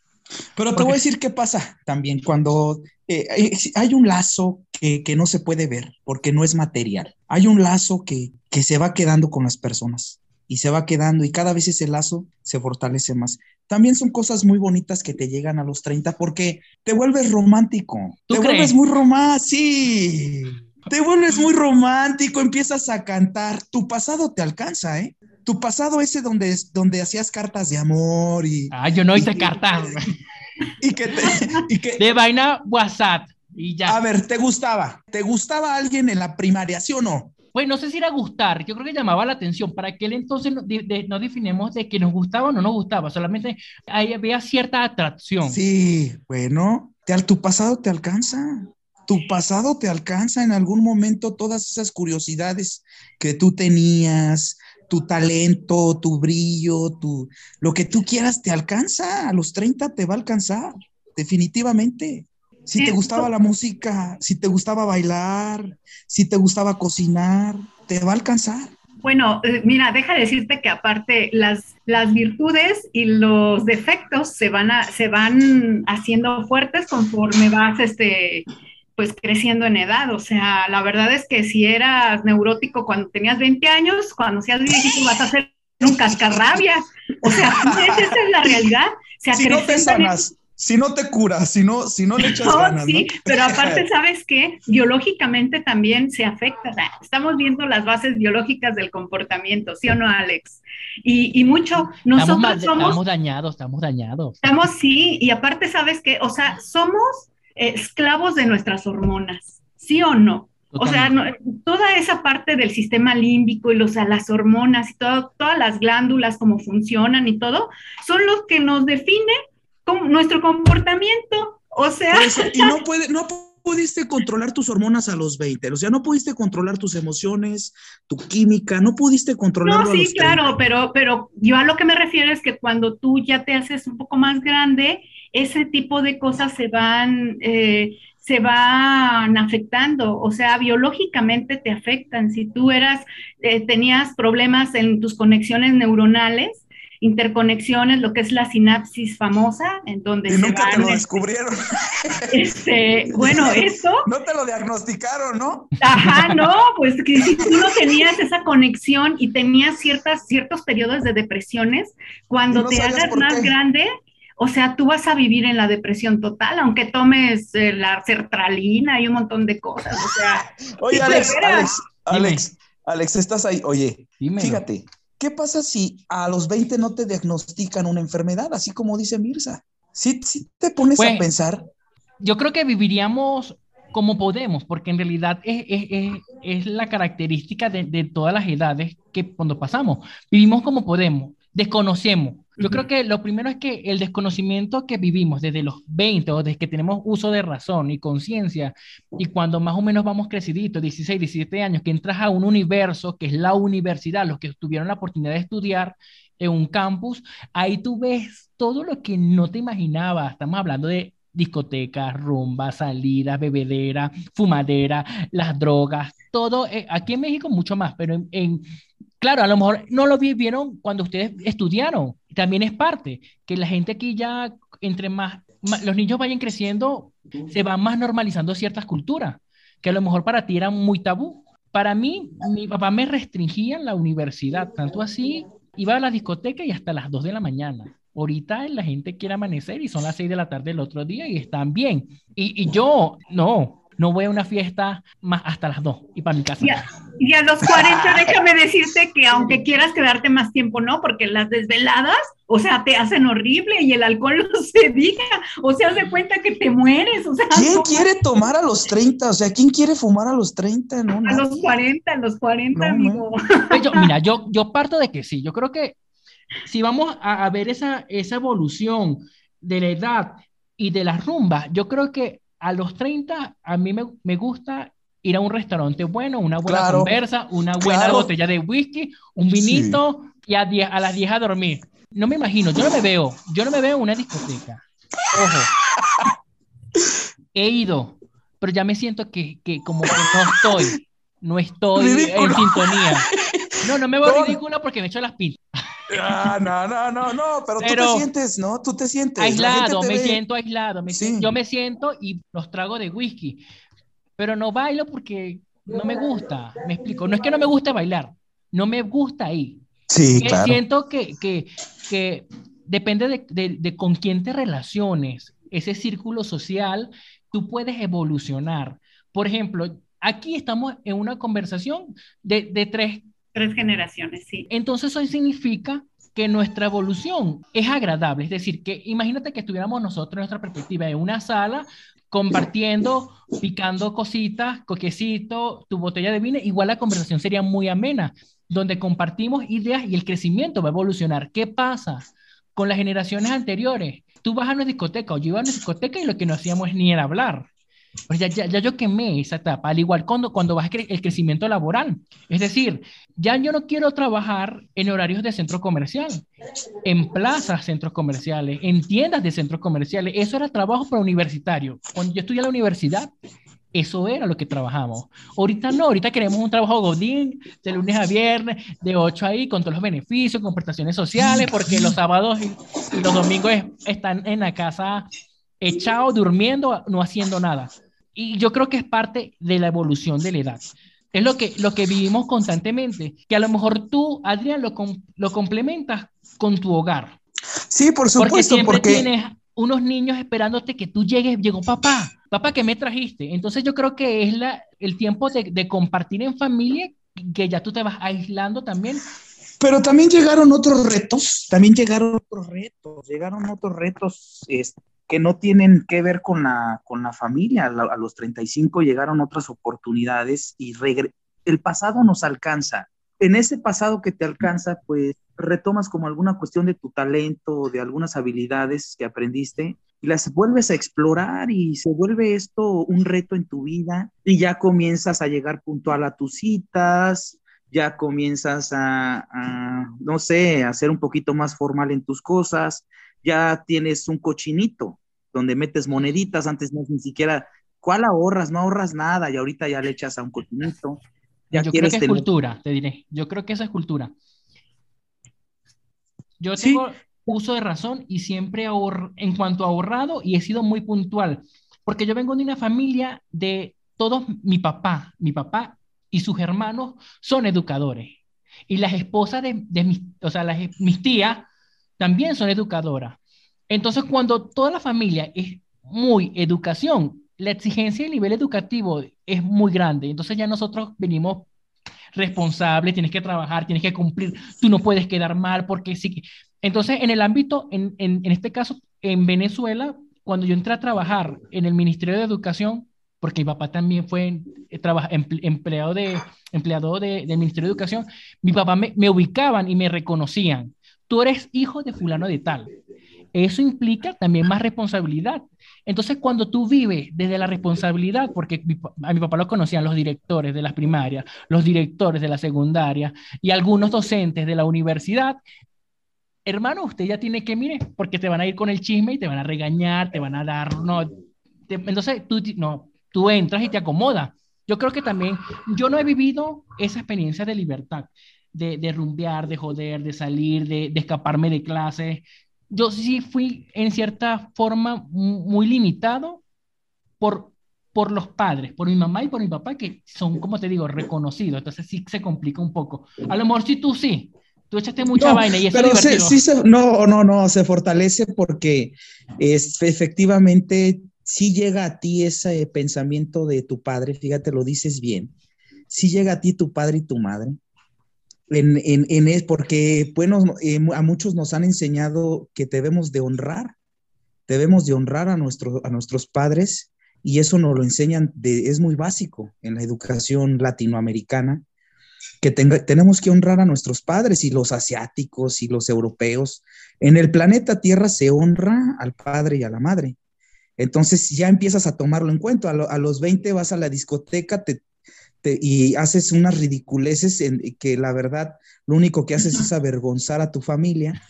Pero te Porque- voy a decir qué pasa también cuando eh, hay- hay un lazo que, que no se puede ver porque no es material. Hay un lazo que, que se va quedando con las personas y se va quedando y cada vez ese lazo se fortalece más. También son cosas muy bonitas que te llegan a los 30 porque te vuelves romántico. ¿Tú te crees? vuelves muy romántico. Sí. Te vuelves muy romántico, empiezas a cantar. Tu pasado te alcanza, ¿eh? Tu pasado ese donde, donde hacías cartas de amor y, Ah, yo no hice cartas y que te, y que, de vaina WhatsApp y ya. a ver, ¿te gustaba? ¿Te gustaba alguien en la primaria, sí o no? Pues no sé si era gustar, yo creo que llamaba la atención. Para aquel entonces no, de- de- no definimos de que nos gustaba o no nos gustaba, solamente ahí había cierta atracción. Sí, bueno, te, tu pasado te alcanza. Tu pasado te alcanza en algún momento todas esas curiosidades que tú tenías, tu talento, tu brillo, tu, lo que tú quieras te alcanza. A los 30 te va a alcanzar, definitivamente. Si te gustaba la música, si te gustaba bailar, si te gustaba cocinar, te va a alcanzar. Bueno, eh, mira, deja decirte que aparte las, las virtudes y los defectos se van, a, se van haciendo fuertes conforme vas este, pues creciendo en edad. O sea, la verdad es que si eras neurótico cuando tenías 20 años, cuando seas viejito vas a ser un cascarrabia. O sea, esa es la realidad. Se Si no te sanas, si no te curas, si no, si no le echas No, ganas, sí, ¿no? pero aparte, ¿sabes qué? Biológicamente también se afecta. O sea, Estamos viendo las bases biológicas del comportamiento, ¿sí o no, Alex? Y, y mucho, Estamos, nosotros ma- somos, estamos dañados, estamos dañados. estamos, sí, y aparte, ¿sabes qué? O sea, somos esclavos de nuestras hormonas, ¿sí o no? O sea, no- toda esa parte del sistema límbico y los, las hormonas y todo, todas las glándulas, cómo funcionan y todo, son los que nos definen con nuestro comportamiento. O sea, eso, y no, puede, no pudiste controlar tus hormonas a los 20, o sea, no pudiste controlar tus emociones, tu química, no pudiste controlarlo No, a sí, los 30. claro, pero, pero yo a lo que me refiero es que cuando tú ya te haces un poco más grande, ese tipo de cosas se van, eh, se van afectando, o sea, biológicamente te afectan. Si tú eras, eh, tenías problemas en tus conexiones neuronales, interconexiones, lo que es la sinapsis famosa, en donde Y se nunca te lo van, descubrieron, este, bueno, eso no te lo diagnosticaron, ¿no? Ajá, no, pues que si tú no tenías esa conexión y tenías ciertas, ciertos periodos de depresiones, cuando no te hagas más qué. grande, o sea, tú vas a vivir en la depresión total, aunque tomes eh, la sertralina y un montón de cosas, o sea, Oye, Alex. Alex, Alex, Alex, estás ahí. Oye, Dímelo. fíjate, ¿qué pasa si a los 20 no te diagnostican una enfermedad, así como dice Mirza? Si, si te pones Pues, a pensar, Yo creo que viviríamos como podemos, porque en realidad es, es- es- es la característica de, de todas las edades que cuando pasamos, vivimos como podemos, desconocemos. Yo creo que lo primero es que el desconocimiento que vivimos desde los 20 o desde que tenemos uso de razón y conciencia y cuando más o menos vamos creciditos, 16, 17 años, que entras a un universo que es la universidad, los que tuvieron la oportunidad de estudiar en un campus, ahí tú ves todo lo que no te imaginabas. Estamos hablando de discotecas, rumbas, salidas, bebedera, fumadera, las drogas, todo. Eh, aquí en México mucho más, pero en, claro, a lo mejor no lo vivieron cuando ustedes estudiaron. También es parte que la gente aquí ya, entre más, los niños vayan creciendo, se van más normalizando ciertas culturas, que a lo mejor para ti eran muy tabú. Para mí, mi papá me restringía en la universidad, tanto así, iba a la discoteca y hasta las 2 de la mañana. Ahorita la gente quiere amanecer y son las 6 de la tarde el otro día y están bien. Y, y yo, no, no voy a una fiesta más hasta las 2 y para mi casa. Y a, los 40, déjame decirte que aunque quieras quedarte más tiempo, no, porque las desveladas, o sea, te hacen horrible y el alcohol no se diga, o sea, se cuenta que te mueres. O sea, ¿Quién quiere tomar a los 30? O sea, ¿quién quiere fumar a los 30? No, a los 40, a los 40, amigo. Pues mira, yo, yo parto de que sí, yo creo que si vamos a, a ver esa, esa evolución de la edad y de las rumbas, yo creo que a los 30 a mí me, me gusta ir a un restaurante bueno, una buena conversa, una buena botella de whisky, un vinito y a, a las 10 a dormir. No me imagino, yo no me veo, yo no me veo en una discoteca. Ojo. He ido, pero ya me siento que, que como que no estoy, no estoy en sintonía. No, no me veo ridículo porque me echo las pintas. Ah, no, no, no, no, pero, tú te sientes, ¿no? Tú te sientes. Aislado, me siento aislado. Me yo me siento y los trago de whisky. Pero no bailo porque no me gusta. Me explico. No es que no me guste bailar, no me gusta ahí. Sí, claro. Siento que, que, que depende de, de, de, con quién te relaciones, ese círculo social, tú puedes evolucionar. Por ejemplo, aquí estamos en una conversación de, de tres Tres generaciones, sí. Entonces eso significa que nuestra evolución es agradable. Es decir, que imagínate que estuviéramos nosotros nuestra perspectiva en una sala compartiendo, picando cositas, coquecito, tu botella de vino, igual la conversación sería muy amena, donde compartimos ideas y el crecimiento va a evolucionar. ¿Qué pasa con las generaciones anteriores? Tú vas a una discoteca o yo iba a una discoteca y lo que no hacíamos ni era hablar. Pues ya, ya, ya, yo quemé esa etapa, al igual cuando, cuando vas el crecimiento laboral. Es decir, ya yo no quiero trabajar en horarios de centro comercial, en plazas centros comerciales, en tiendas de centros comerciales. Eso era trabajo para universitario. Cuando yo estudié en la universidad, eso era lo que trabajamos. Ahorita no, ahorita queremos un trabajo godín de lunes a viernes, de 8 ahí, con todos los beneficios, con prestaciones sociales, porque los sábados y, y los domingos están en la casa echados, durmiendo, no haciendo nada. Y yo creo que es parte de la evolución de la edad. Es lo que, lo que vivimos constantemente, que a lo mejor tú, Adrián, lo, lo complementas con tu hogar. Sí, por supuesto. Porque siempre tienes unos niños esperándote que tú llegues, llegó papá, papá, ¿qué me trajiste? Entonces yo creo que es la, el tiempo de, de compartir en familia, que ya tú te vas aislando también pero también llegaron otros retos, también llegaron otros retos, llegaron otros retos este, que no tienen que ver con la, con la familia. A, los 35 llegaron otras oportunidades y el pasado nos alcanza. En ese pasado que te alcanza, pues retomas como alguna cuestión de tu talento, de algunas habilidades que aprendiste y las vuelves a explorar y se vuelve esto un reto en tu vida y ya comienzas a llegar puntual a tus citas, ya comienzas a, no sé, a ser un poquito más formal en tus cosas, ya tienes un cochinito donde metes moneditas, antes no ni siquiera, ¿cuál ahorras? No ahorras nada y ahorita ya le echas a un cochinito. Ya Yo creo que es cultura, te diré. Yo creo que esa es cultura. Yo tengo uso de razón y siempre ahorro, en cuanto a ahorrado y he sido muy puntual, porque yo vengo de una familia de todos, mi papá, mi papá y sus hermanos son educadores. Y las esposas de, de mis, o sea, las, mis tías también son educadoras. Entonces, cuando toda la familia es muy educación, la exigencia del nivel educativo es muy grande. Entonces ya nosotros venimos responsables, tienes que trabajar, tienes que cumplir, tú no puedes quedar mal porque sí. Entonces, en el ámbito, en, en, este caso, en Venezuela, cuando yo entré a trabajar en el Ministerio de Educación, porque mi papá también fue eh, empleado, de, empleado de, del Ministerio de Educación, mi papá me, me ubicaban y me reconocían tú eres hijo de fulano de tal. Eso implica también más responsabilidad. Entonces, cuando tú vives desde la responsabilidad, porque a mi papá lo conocían los directores de las primarias, los directores de la secundaria y algunos docentes de la universidad, hermano, usted ya tiene que, mire, porque te van a ir con el chisme y te van a regañar, te van a dar, no, entonces tú, no, tú entras y te acomodas. Yo creo que también, yo no he vivido esa experiencia de libertad, de, de rumbear, de joder, de salir, de, de escaparme de clases. Yo sí fui en cierta forma muy limitado por, por los padres, por mi mamá y por mi papá, que son, como te digo, reconocidos. Entonces sí se complica un poco. A lo mejor si tú sí, tú echaste mucha vaina y eso pero sí no, no, no, se fortalece porque es, efectivamente si llega a ti ese pensamiento de tu padre, fíjate, lo dices bien, si llega a ti tu padre y tu madre, en, en, es porque, bueno, eh, a muchos nos han enseñado que debemos de honrar, debemos de honrar a, nuestro, a nuestros padres y eso nos lo enseñan, de, es muy básico en la educación latinoamericana, que tenemos que honrar a nuestros padres y los asiáticos y los europeos. En el planeta Tierra se honra al padre y a la madre. Entonces ya empiezas a tomarlo en cuenta. A, los 20 vas a la discoteca y haces unas ridiculeces en, que la verdad lo único que haces es avergonzar a tu familia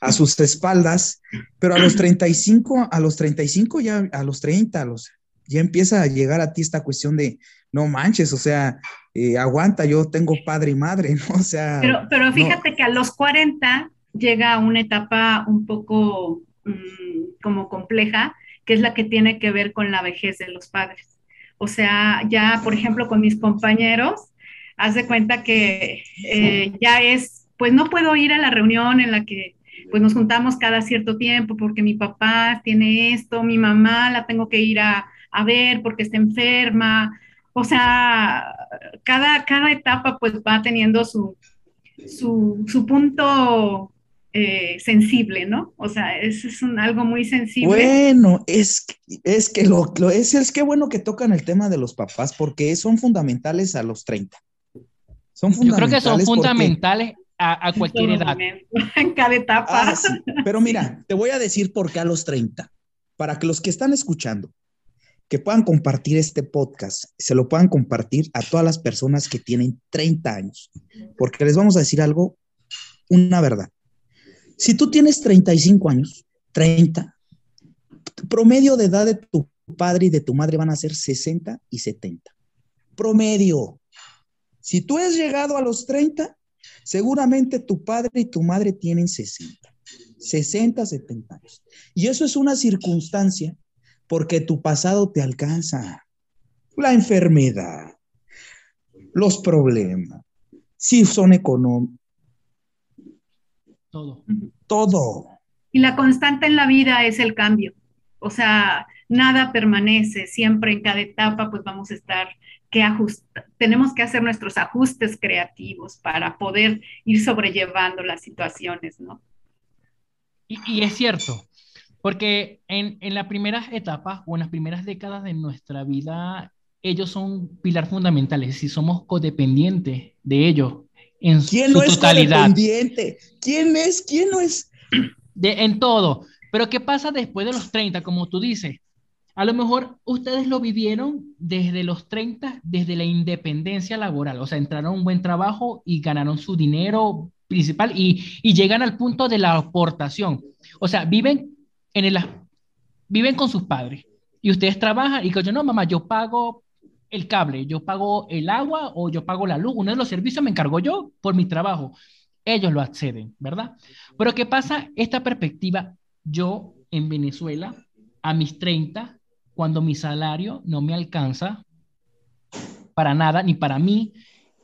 a sus espaldas, pero a los 35, a los 35 ya, a los 30, a los, ya empieza a llegar a ti esta cuestión de, no manches, o sea, eh, aguanta, yo tengo padre y madre, ¿no? O sea... Pero, fíjate que a los 40 llega una etapa un poco Mm, como compleja, que es la que tiene que ver con la vejez de los padres. O sea, ya, por ejemplo, con mis compañeros, haz de cuenta que eh, ya es, pues no puedo ir a la reunión en la que pues nos juntamos cada cierto tiempo porque mi papá tiene esto, mi mamá la tengo que ir a, a ver porque está enferma. O sea, cada, cada etapa pues va teniendo su, su, su punto eh, sensible, ¿no? O sea, eso es algo muy sensible. Bueno, es, es que lo, es, es que bueno que tocan el tema de los papás porque son fundamentales a los 30. Son fundamentales Yo creo que son fundamentales a, cualquier edad. En cada etapa. Ah, Pero mira, te voy a decir por qué a los 30. Para que los que están escuchando, que puedan compartir este podcast, se lo puedan compartir a todas las personas que tienen 30 años. Porque les vamos a decir algo, una verdad. Si tú tienes 35 años, 30, promedio de edad de tu padre y de tu madre van a ser 60 y 70. Promedio. Si tú has llegado a los 30, seguramente tu padre y tu madre tienen 60, 60, 70 años. Y eso es una circunstancia porque tu pasado te alcanza. La enfermedad, los problemas, si son económicos, todo. Todo. Y la constante en la vida es el cambio. O sea, nada permanece, siempre en cada etapa pues vamos a estar que ajustar, tenemos que hacer nuestros ajustes creativos para poder ir sobrellevando las situaciones, ¿no? Y, es cierto, porque en, en las primeras etapas o en las primeras décadas de nuestra vida, ellos son pilar fundamentales, si somos codependientes de ellos, en ¿Quién su no totalidad. Es ¿Quién es? ¿Quién no es? De, en todo. Pero ¿qué pasa después de los 30, como tú dices? A lo mejor ustedes lo vivieron desde los 30, desde la independencia laboral, o sea, entraron a un buen trabajo y ganaron su dinero principal y, y llegan al punto de la aportación. O sea, viven, en el, viven con sus padres y ustedes trabajan y que yo no, mamá, yo pago el cable, yo pago el agua o yo pago la luz, uno de los servicios me encargo yo por mi trabajo. Ellos lo acceden, ¿verdad? Pero ¿qué pasa? Esta perspectiva, yo en Venezuela, a mis 30, cuando mi salario no me alcanza para nada, ni para mí,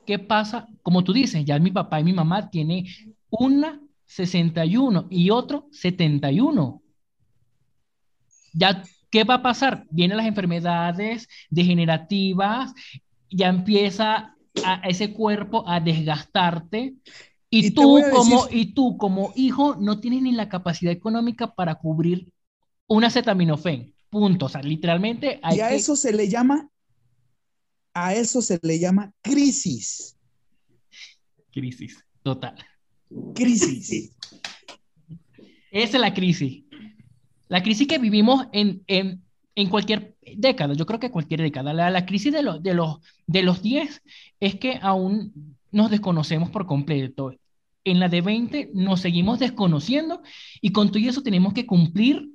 ¿qué pasa? Como tú dices, ya mi papá y mi mamá tienen una 61 y otro 71. Ya ¿Qué va a pasar? Vienen las enfermedades degenerativas, ya empieza a, ese cuerpo a desgastarte y, tú, como, y tú como hijo no tienes ni la capacidad económica para cubrir un acetaminofén. Punto. O sea, literalmente Y a eso se le llama, a eso se le llama crisis. Crisis, total. Crisis. Esa es la crisis. La crisis que vivimos en, en, en cualquier década, yo creo que cualquier década. La, la crisis de, los de, los, de los 10 es que aún nos desconocemos por completo. En la de 20 nos seguimos desconociendo y con todo eso tenemos que cumplir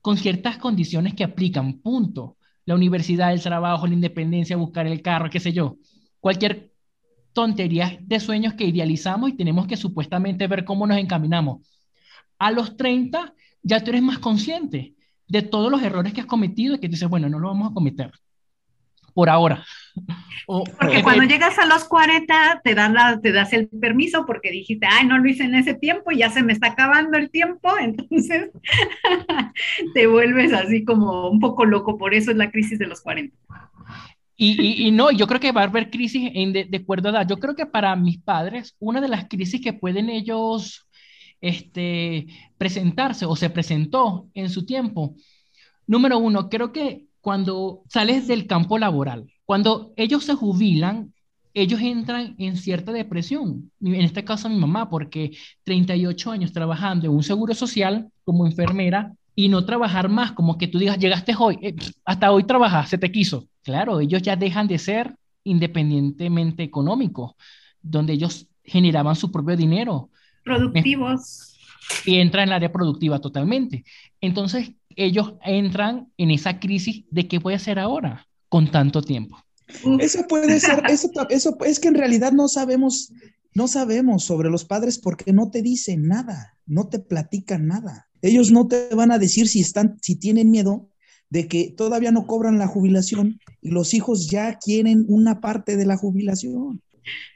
con ciertas condiciones que aplican, punto. La universidad, el trabajo, la independencia, buscar el carro, qué sé yo. Cualquier tontería de sueños que idealizamos y tenemos que supuestamente ver cómo nos encaminamos. A los 30 ya tú eres más consciente de todos los errores que has cometido y que dices, bueno, no lo vamos a cometer por ahora. porque cuando llegas a los 40 te, dan la, te das el permiso porque dijiste, ay, no lo hice en ese tiempo y ya se me está acabando el tiempo, entonces te vuelves así como un poco loco, por eso es la crisis de los 40. Y, y, no, yo creo que va a haber crisis en de, de, acuerdo a edad. Yo creo que para mis padres, una de las crisis que pueden ellos este, presentarse o se presentó en su tiempo, número uno, creo que cuando sales del campo laboral, cuando ellos se jubilan, ellos entran en cierta depresión. En este caso mi mamá, porque 38 años trabajando en un seguro social como enfermera y no trabajar más, como que tú digas, llegaste hoy, eh, hasta hoy trabajas, se te quiso. Claro, ellos ya dejan de ser independientemente económicos, donde ellos generaban su propio dinero. Productivos. Y entra en el área productiva totalmente. Entonces, ellos entran en esa crisis de qué voy a hacer ahora con tanto tiempo. Eso puede ser, eso, eso es que en realidad no sabemos, no sabemos sobre los padres porque no te dicen nada, no te platican nada. Ellos no te van a decir si están, si tienen miedo de que todavía no cobran la jubilación y los hijos ya quieren una parte de la jubilación.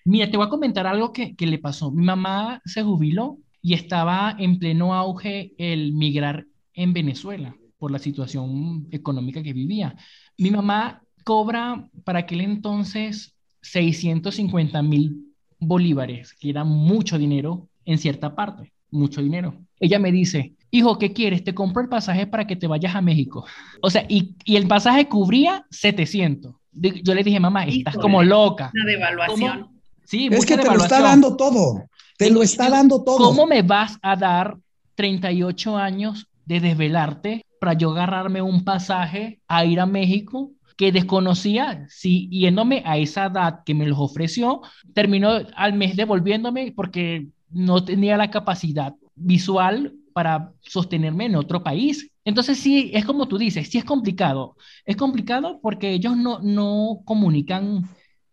Mira, te voy a comentar algo que, que le pasó. Mi mamá se jubiló y estaba en pleno auge el migrar en Venezuela por la situación económica que vivía. Mi mamá cobra para aquel entonces 650 mil bolívares, que era mucho dinero en cierta parte, mucho dinero. Ella me dice, hijo, ¿qué quieres? Te compro el pasaje para que te vayas a México. O sea, y, y el pasaje cubría 700. Yo le dije, mamá, estás como loca. Una devaluación. Sí, es que te lo está dando todo. Te lo está dando todo. ¿Cómo me vas a dar 38 años de desvelarte para yo agarrarme un pasaje a ir a México que desconocía, si yéndome a esa edad que me los ofreció, terminó al mes devolviéndome porque no tenía la capacidad visual para sostenerme en otro país. Entonces sí, es como tú dices, sí es complicado. Es complicado porque ellos no, no comunican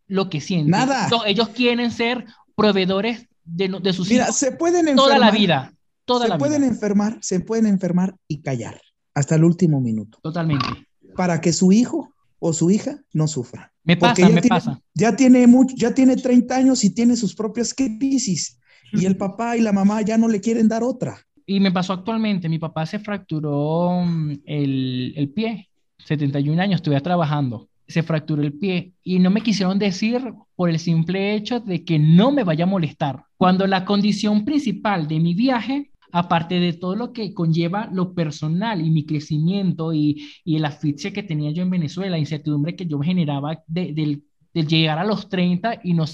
lo que sienten. Nada. Ellos, quieren ser proveedores de, de sus Mira, se pueden enfermar, toda la vida. Toda se la pueden vida. enfermar, se pueden enfermar y callar hasta el último minuto. Totalmente. Para que su hijo o su hija no sufra. Me Porque pasa, ya me tiene, pasa. Ya tiene, mucho, ya tiene 30 años y tiene sus propias crisis. Y el papá y la mamá ya no le quieren dar otra. Y me pasó actualmente, mi papá se fracturó mm, el, el pie, 71 años, estuve trabajando, se fracturó el pie y no me quisieron decir por el simple hecho de que no me vaya a molestar. Cuando la condición principal de mi viaje, aparte de todo lo que conlleva lo personal y mi crecimiento y, y la asfixia que tenía yo en Venezuela, la incertidumbre que yo generaba de, del, de llegar a los 30 y no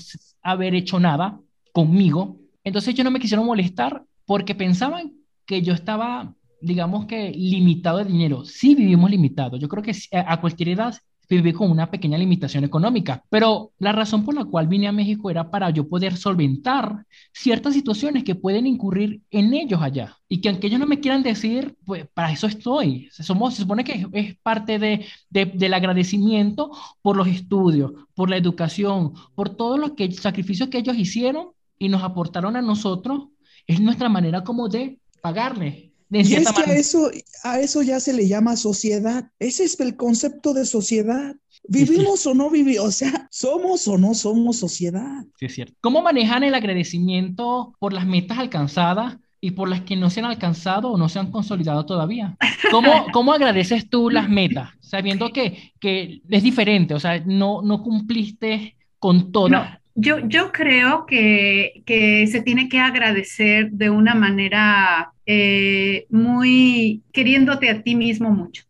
haber hecho nada conmigo, entonces yo no me quisieron molestar porque pensaban que yo estaba, digamos que, limitado de dinero. Sí vivimos limitados. Yo creo que a cualquier edad viví con una pequeña limitación económica, pero la razón por la cual vine a México era para yo poder solventar ciertas situaciones que pueden incurrir en ellos allá y que aunque ellos no me quieran decir, pues para eso estoy. Somos, se supone que es parte de, de, del agradecimiento por los estudios, por la educación, por todo lo que sacrificios que ellos hicieron y nos aportaron a nosotros. Es nuestra manera como de pagarle. Y es que a eso, a eso ya se le llama sociedad. Ese es el concepto de sociedad. ¿Vivimos o no vivimos? O sea, ¿somos o no somos sociedad? Sí, es cierto. ¿Cómo manejan el agradecimiento por las metas alcanzadas y por las que no se han alcanzado o no se han consolidado todavía? ¿Cómo, cómo agradeces tú las metas? Sabiendo que, que es diferente, o sea, no, no cumpliste con todas. No. Yo, creo que, se tiene que agradecer de una manera eh, muy queriéndote a ti mismo mucho.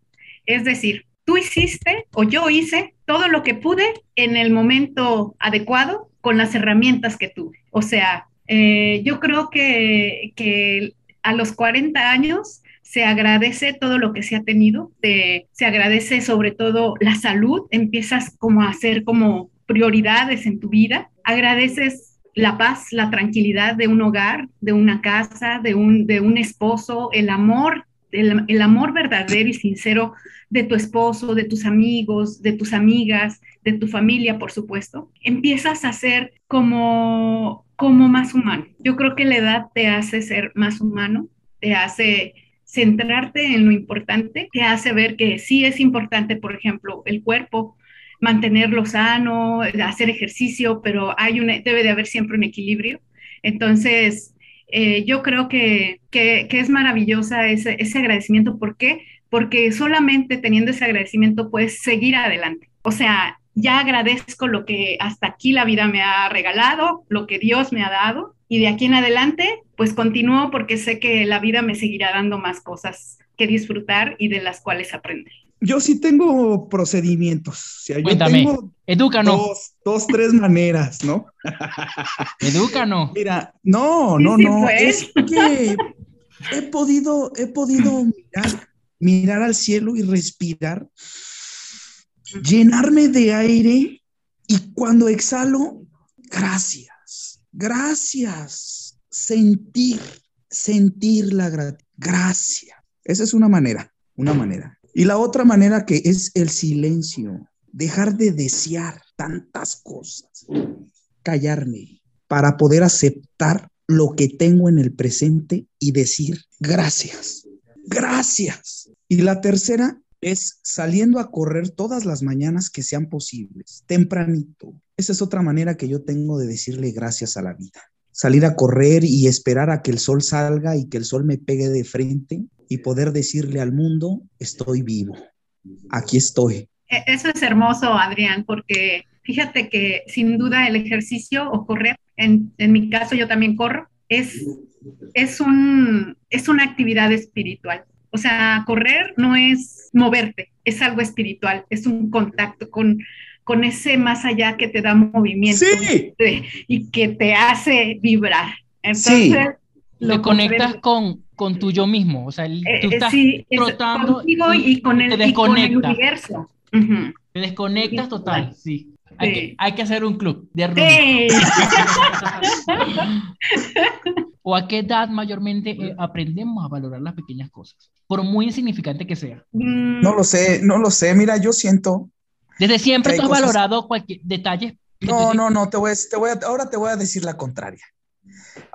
Es decir, tú hiciste o yo hice todo lo que pude en el momento adecuado con las herramientas que tuve. O sea, Eh, yo creo que, que a los 40 años se agradece todo lo que se ha tenido, se agradece sobre todo la salud, empiezas como a hacer como prioridades en tu vida, agradeces la paz, la tranquilidad de un hogar, de una casa, de un, de un esposo, el amor, el, el amor verdadero y sincero de tu esposo, de tus amigos, de tus amigas, de tu familia, por supuesto, empiezas a ser como, como más humano. Yo creo que la edad te hace ser más humano, te hace centrarte en lo importante, te hace ver que sí es importante, por ejemplo, el cuerpo, mantenerlo sano, hacer ejercicio, pero hay una, debe de haber siempre un equilibrio. Entonces, eh, yo creo que, que, es maravillosa ese, ese agradecimiento. ¿Por qué? Porque solamente teniendo ese agradecimiento puedes seguir adelante. O sea, ya agradezco lo que hasta aquí la vida me ha regalado, lo que Dios me ha dado, y de aquí en adelante, pues continúo porque sé que la vida me seguirá dando más cosas que disfrutar y de las cuales aprender. Yo sí tengo procedimientos. O sea, yo Cuéntame, edúcanos. Dos, dos, tres maneras, ¿no? edúcanos. Mira, no, no, no. Es que he podido, he podido mirar, mirar al cielo y respirar, llenarme de aire y cuando exhalo, gracias Gracias. Sentir, sentir la gratitud. Gracias. Esa es una manera, una manera. Y la otra manera que es el silencio, dejar de desear tantas cosas, callarme para poder aceptar lo que tengo en el presente y decir gracias, gracias. Y la tercera es saliendo a correr todas las mañanas que sean posibles, tempranito, esa es otra manera que yo tengo de decirle gracias a la vida. Salir a correr y esperar a que el sol salga y que el sol me pegue de frente y poder decirle al mundo, estoy vivo, aquí estoy. E, eso es hermoso, Adrián, porque fíjate que sin duda el ejercicio o correr, en, mi caso yo también corro, es, es, un, es una actividad espiritual. O sea, correr no es moverte, es algo espiritual, es un contacto con, con ese más allá que te da movimiento y que te hace vibrar. Entonces, lo conectas con, con tu yo mismo, o sea, tú eh, estás trotando y, con el, y, con el, universo. Te desconectas total, sí. Hay, que, hay, que, hacer un club de sí. ¿O a qué edad mayormente eh, aprendemos a valorar las pequeñas cosas? Por muy insignificante que sea. Mm. No lo sé, no lo sé. Mira, yo siento desde siempre tú has valorado cualquier detalle. No, no, no, te voy, te voy ahora te voy a decir la contraria.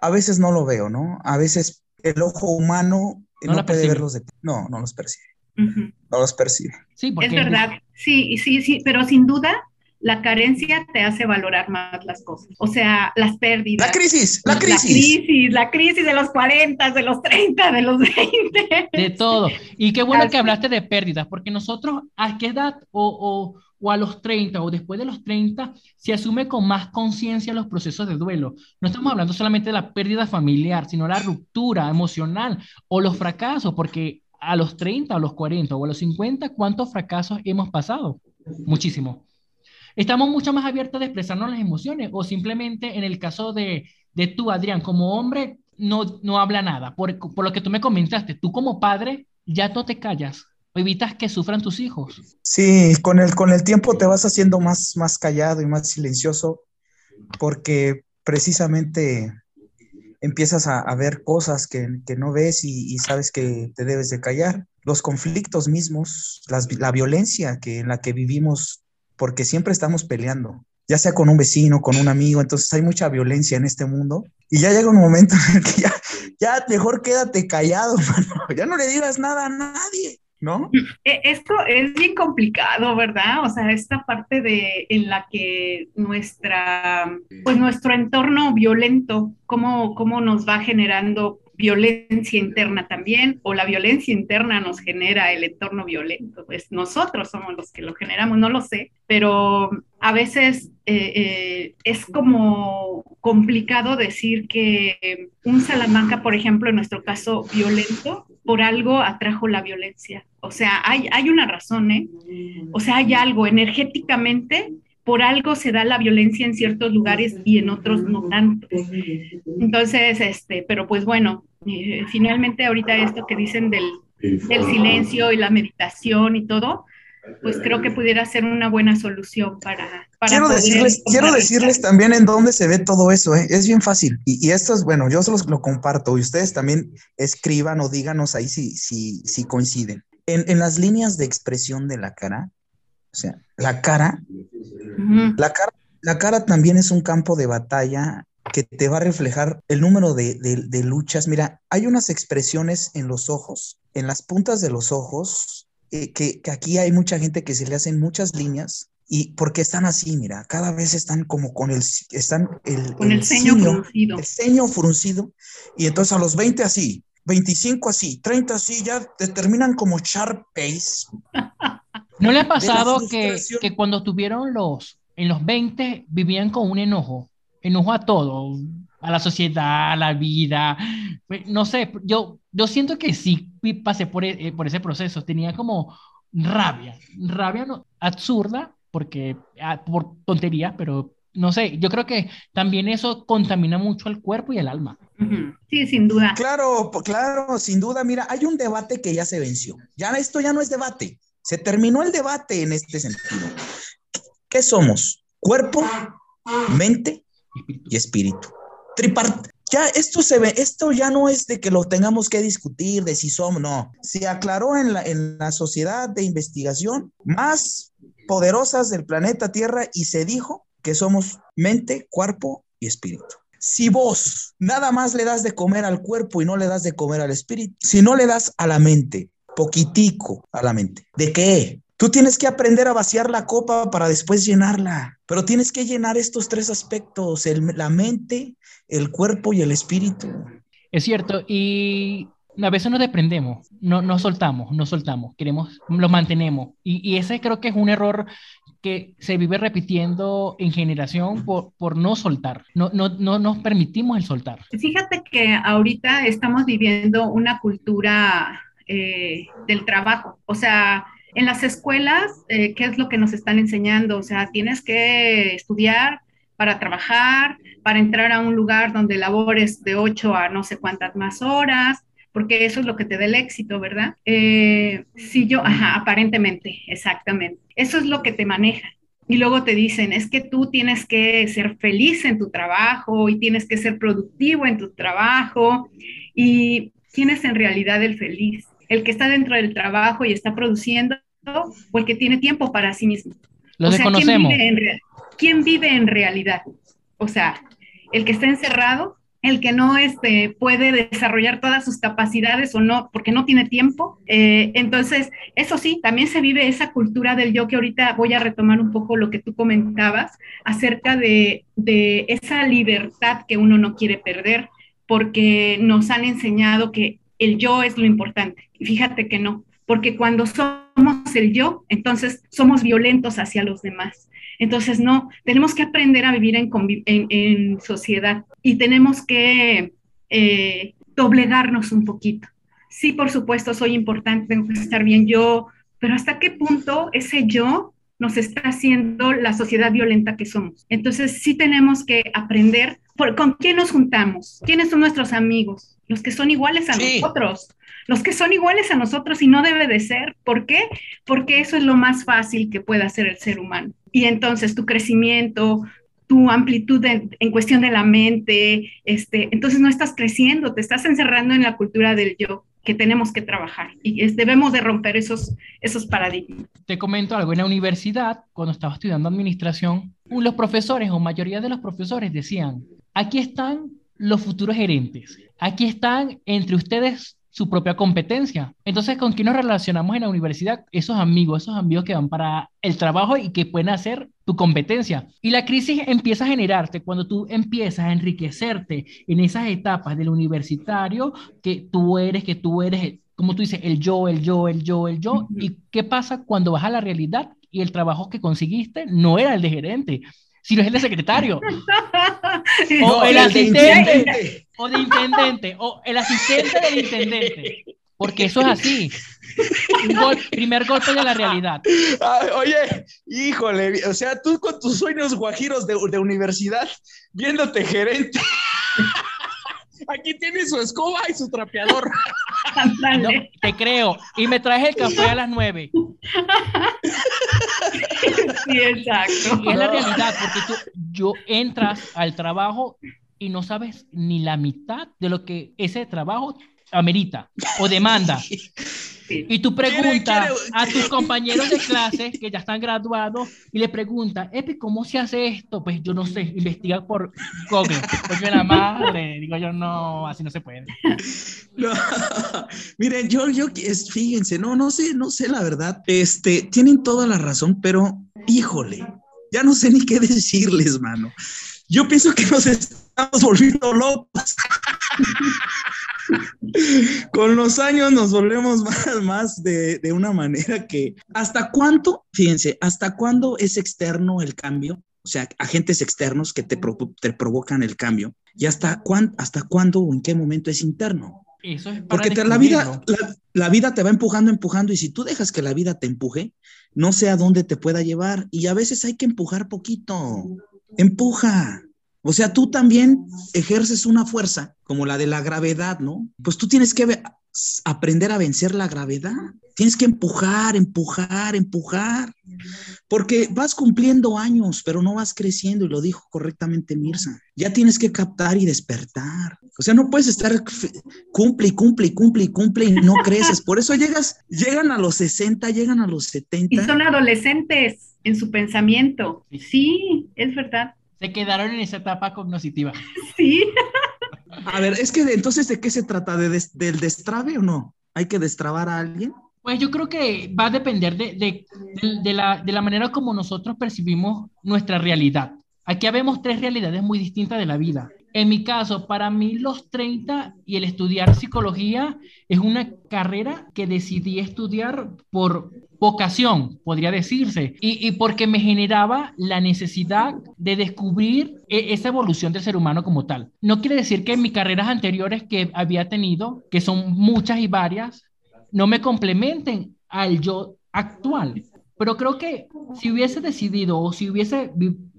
A veces no lo veo, ¿no? A veces el ojo humano no, puede verlos de... No, no los percibe. No los percibe. Sí, porque es verdad. Sí, sí, sí, pero sin duda la carencia te hace valorar más las cosas. O sea, las pérdidas. La crisis, la crisis. La crisis, la crisis de los 40, de los 30, de los 20. De todo. Y qué bueno que hablaste de pérdidas, porque nosotros, ¿a qué edad o, o o a los 30 o después de los 30 se asume con más conciencia los procesos de duelo. No estamos hablando solamente de la pérdida familiar, sino la ruptura emocional o los fracasos, porque a los 30 o a los 40 o a los 50, ¿cuántos fracasos hemos pasado? Muchísimo. Estamos mucho más abiertos de expresarnos las emociones o simplemente en el caso de, de tú, Adrián, como hombre, no, no habla nada. Por, por lo que tú me comentaste, tú como padre ya no te callas evitas que sufran tus hijos. Sí, con el, con el tiempo te vas haciendo más, más callado y más silencioso porque precisamente empiezas a, ver cosas que, no ves y, sabes que te debes de callar. Los conflictos mismos, la violencia que, en la que vivimos, porque siempre estamos peleando, ya sea con un vecino, con un amigo, entonces hay mucha violencia en este mundo. Y ya llega un momento en el que ya mejor quédate callado, ya no le digas nada a nadie. ¿No? E, esto es bien complicado, ¿verdad? O sea, esta parte de en la que nuestra, pues nuestro entorno violento, cómo, cómo nos va generando violencia interna también, o la violencia interna nos genera el entorno violento. Pues nosotros somos los que lo generamos, no lo sé, pero a veces eh, eh, es como complicado decir que un Salamanca, por ejemplo, en nuestro caso violento, por algo atrajo la violencia. O sea, hay, hay una razón, ¿eh? O sea, hay algo energéticamente por algo se da la violencia en ciertos lugares y en otros no tanto. Entonces, este, pero pues bueno, eh, finalmente ahorita esto que dicen del, del silencio y la meditación y todo, pues creo que pudiera ser una buena solución para... quiero, decirles, quiero decirles también en dónde se ve todo eso, ¿eh? es bien fácil. Y, esto es, bueno, yo se los lo comparto y ustedes también escriban o díganos ahí si, si, si coinciden. En, en las líneas de expresión de la cara, o sea, la cara, la cara, la cara también es un campo de batalla que te va a reflejar el número de, de, luchas. Mira, hay unas expresiones en los ojos, en las puntas de los ojos, eh, que, aquí hay mucha gente que se le hacen muchas líneas y porque están así, mira, cada vez están como con el, están el, con el, ceño, fruncido. El ceño fruncido y entonces a los 20 así, 25 así, 30 así, ya te terminan como sharp pace. ¿No le ha pasado que, que cuando tuvieron los, en los 20 vivían con un enojo? Enojo a todo, a la sociedad, a la vida. No sé, yo, yo siento que sí pasé por, e, eh, por ese proceso. Tenía como rabia, rabia no, absurda, porque ah, por tontería, pero no sé, yo creo que también eso contamina mucho el cuerpo y el alma. Sí, sin duda. Claro, claro, sin duda. Mira, hay un debate que ya se venció. Ya esto ya no es debate. Se terminó el debate en este sentido. ¿Qué somos? Cuerpo, mente y espíritu tripart ya esto se ve, esto ya no es de que lo tengamos que discutir de si somos, no. Se aclaró en la, en la sociedad de investigación más poderosas del planeta Tierra y se dijo que somos mente, cuerpo y espíritu. Si vos nada más le das de comer al cuerpo y no le das de comer al espíritu, si no le das a la mente, poquitico a la mente, ¿de qué? Tú tienes que aprender a vaciar la copa para después llenarla, pero tienes que llenar estos tres aspectos, la mente, el cuerpo y el espíritu. Es cierto, y a veces nos desprendemos, no, no soltamos, no soltamos, queremos, lo mantenemos. Y, ese creo que es un error que se vive repitiendo en generación por, por no soltar, no, no, no nos permitimos el soltar. Fíjate que ahorita estamos viviendo una cultura eh, del trabajo, o sea, en las escuelas, eh, ¿qué es lo que nos están enseñando? O sea, tienes que estudiar para trabajar, para entrar a un lugar donde labores de 8 a no sé cuántas más horas, porque eso es lo que te da el éxito, ¿verdad? Eh, si yo, ajá, aparentemente, exactamente. Eso es lo que te maneja. Y luego te dicen, es que tú tienes que ser feliz en tu trabajo y tienes que ser productivo en tu trabajo. Y ¿quién es en realidad el feliz? El que está dentro del trabajo y está produciendo o el que tiene tiempo para sí mismo. Lo desconocemos. ¿quién vive, en, realidad? O sea, el que está encerrado, el que no este, puede desarrollar todas sus capacidades o no, porque no tiene tiempo. Eh, entonces, eso sí, también se vive esa cultura del yo que ahorita voy a retomar un poco lo que tú comentabas acerca de, de esa libertad que uno no quiere perder, porque nos han enseñado que el yo es lo importante. Y fíjate que no, porque cuando somos el yo, entonces somos violentos hacia los demás. Entonces, no, tenemos que aprender a vivir en, en, sociedad y tenemos que eh, doblegarnos un poquito. Sí, por supuesto, soy importante, tengo que estar bien yo, pero ¿hasta qué punto ese yo nos está haciendo la sociedad violenta que somos? Entonces, sí tenemos que aprender con quién nos juntamos, quiénes son nuestros amigos, los que son iguales a nosotros los que son iguales a nosotros y no debe de ser. ¿Por qué? Porque eso es lo más fácil que puede hacer el ser humano. Y entonces tu crecimiento, tu amplitud en, cuestión de la mente, este, entonces no estás creciendo, te estás encerrando en la cultura del yo que tenemos que trabajar y debemos de romper esos, esos paradigmas. Te comento algo, en la universidad, cuando estaba estudiando administración, los profesores o mayoría de los profesores decían, aquí están los futuros gerentes, aquí están entre ustedes su propia competencia. Entonces, ¿con quién nos relacionamos en la universidad? Esos amigos, esos amigos que van para el trabajo y que pueden hacer tu competencia. Y la crisis empieza a generarte cuando tú empiezas a enriquecerte en esas etapas del universitario que tú eres, que tú eres, como tú dices, el yo, el yo, el yo, el yo. ¿Y qué pasa cuando vas a la realidad y el trabajo que conseguiste no era el de gerente? Sino es el de secretario. o el asistente, o de intendente, o el asistente del intendente. porque eso es así. primer golpe de la realidad. oye, híjole, o sea, tú con tus sueños guajiros de, de universidad, viéndote gerente. Aquí tiene su escoba y su trapeador. te creo. Y me traes el café a las nueve. Sí, exacto. Y es la realidad, porque tú yo entras al trabajo y no sabes ni la mitad de lo que ese trabajo amerita o demanda. Y tú preguntas a tus compañeros de clase que ya están graduados y le preguntas, Epi, ¿cómo se hace esto? Pues yo no sé, investiga por Google. Pues yo la madre, digo yo, no, así no se puede. Miren, yo, yo, fíjense, no, no sé, no sé la verdad. Este, tienen toda la razón, pero híjole, ya no sé ni qué decirles, mano. Yo pienso que nos estamos volviendo locos. Con los años nos volvemos más, más de, de, una manera que, ¿hasta cuánto? Fíjense, ¿hasta cuándo es externo el cambio? O sea, agentes externos que te, te provocan el cambio. ¿Y hasta, cuán, hasta cuándo o en qué momento es interno? Eso es Porque la, vida, la, la, vida te va empujando, empujando, y si tú dejas que la vida te empuje, no sé a dónde te pueda llevar. Y a veces hay que empujar poquito. Empuja. O sea, tú también ejerces una fuerza como la de la gravedad, ¿no? Pues tú tienes que aprender a vencer la gravedad. Tienes que empujar, empujar, empujar. Porque vas cumpliendo años, pero no vas creciendo, y lo dijo correctamente Mirza. Ya tienes que captar y despertar. O sea, no puedes estar cumple y cumple y cumple y cumple y no creces. Por eso llegas, llegan a los 60, llegan a los 70. Y son adolescentes en su pensamiento. Sí, es verdad se quedaron en esa etapa cognoscitiva. Sí. A ver, es que entonces, ¿de qué se trata? ¿De ¿Del destrabe o no? ¿Hay que destrabar a alguien? Pues yo creo que va a depender de, de, de, la, de la manera como nosotros percibimos nuestra realidad. Aquí vemos tres realidades muy distintas de la vida. En mi caso, para mí los 30 y el estudiar psicología es una carrera que decidí estudiar por vocación, podría decirse, y, porque me generaba la necesidad de descubrir e, esa evolución del ser humano como tal. No quiere decir que en mis carreras anteriores que había tenido, que son muchas y varias, no me complementen al yo actual. Pero creo que si hubiese decidido o si hubiese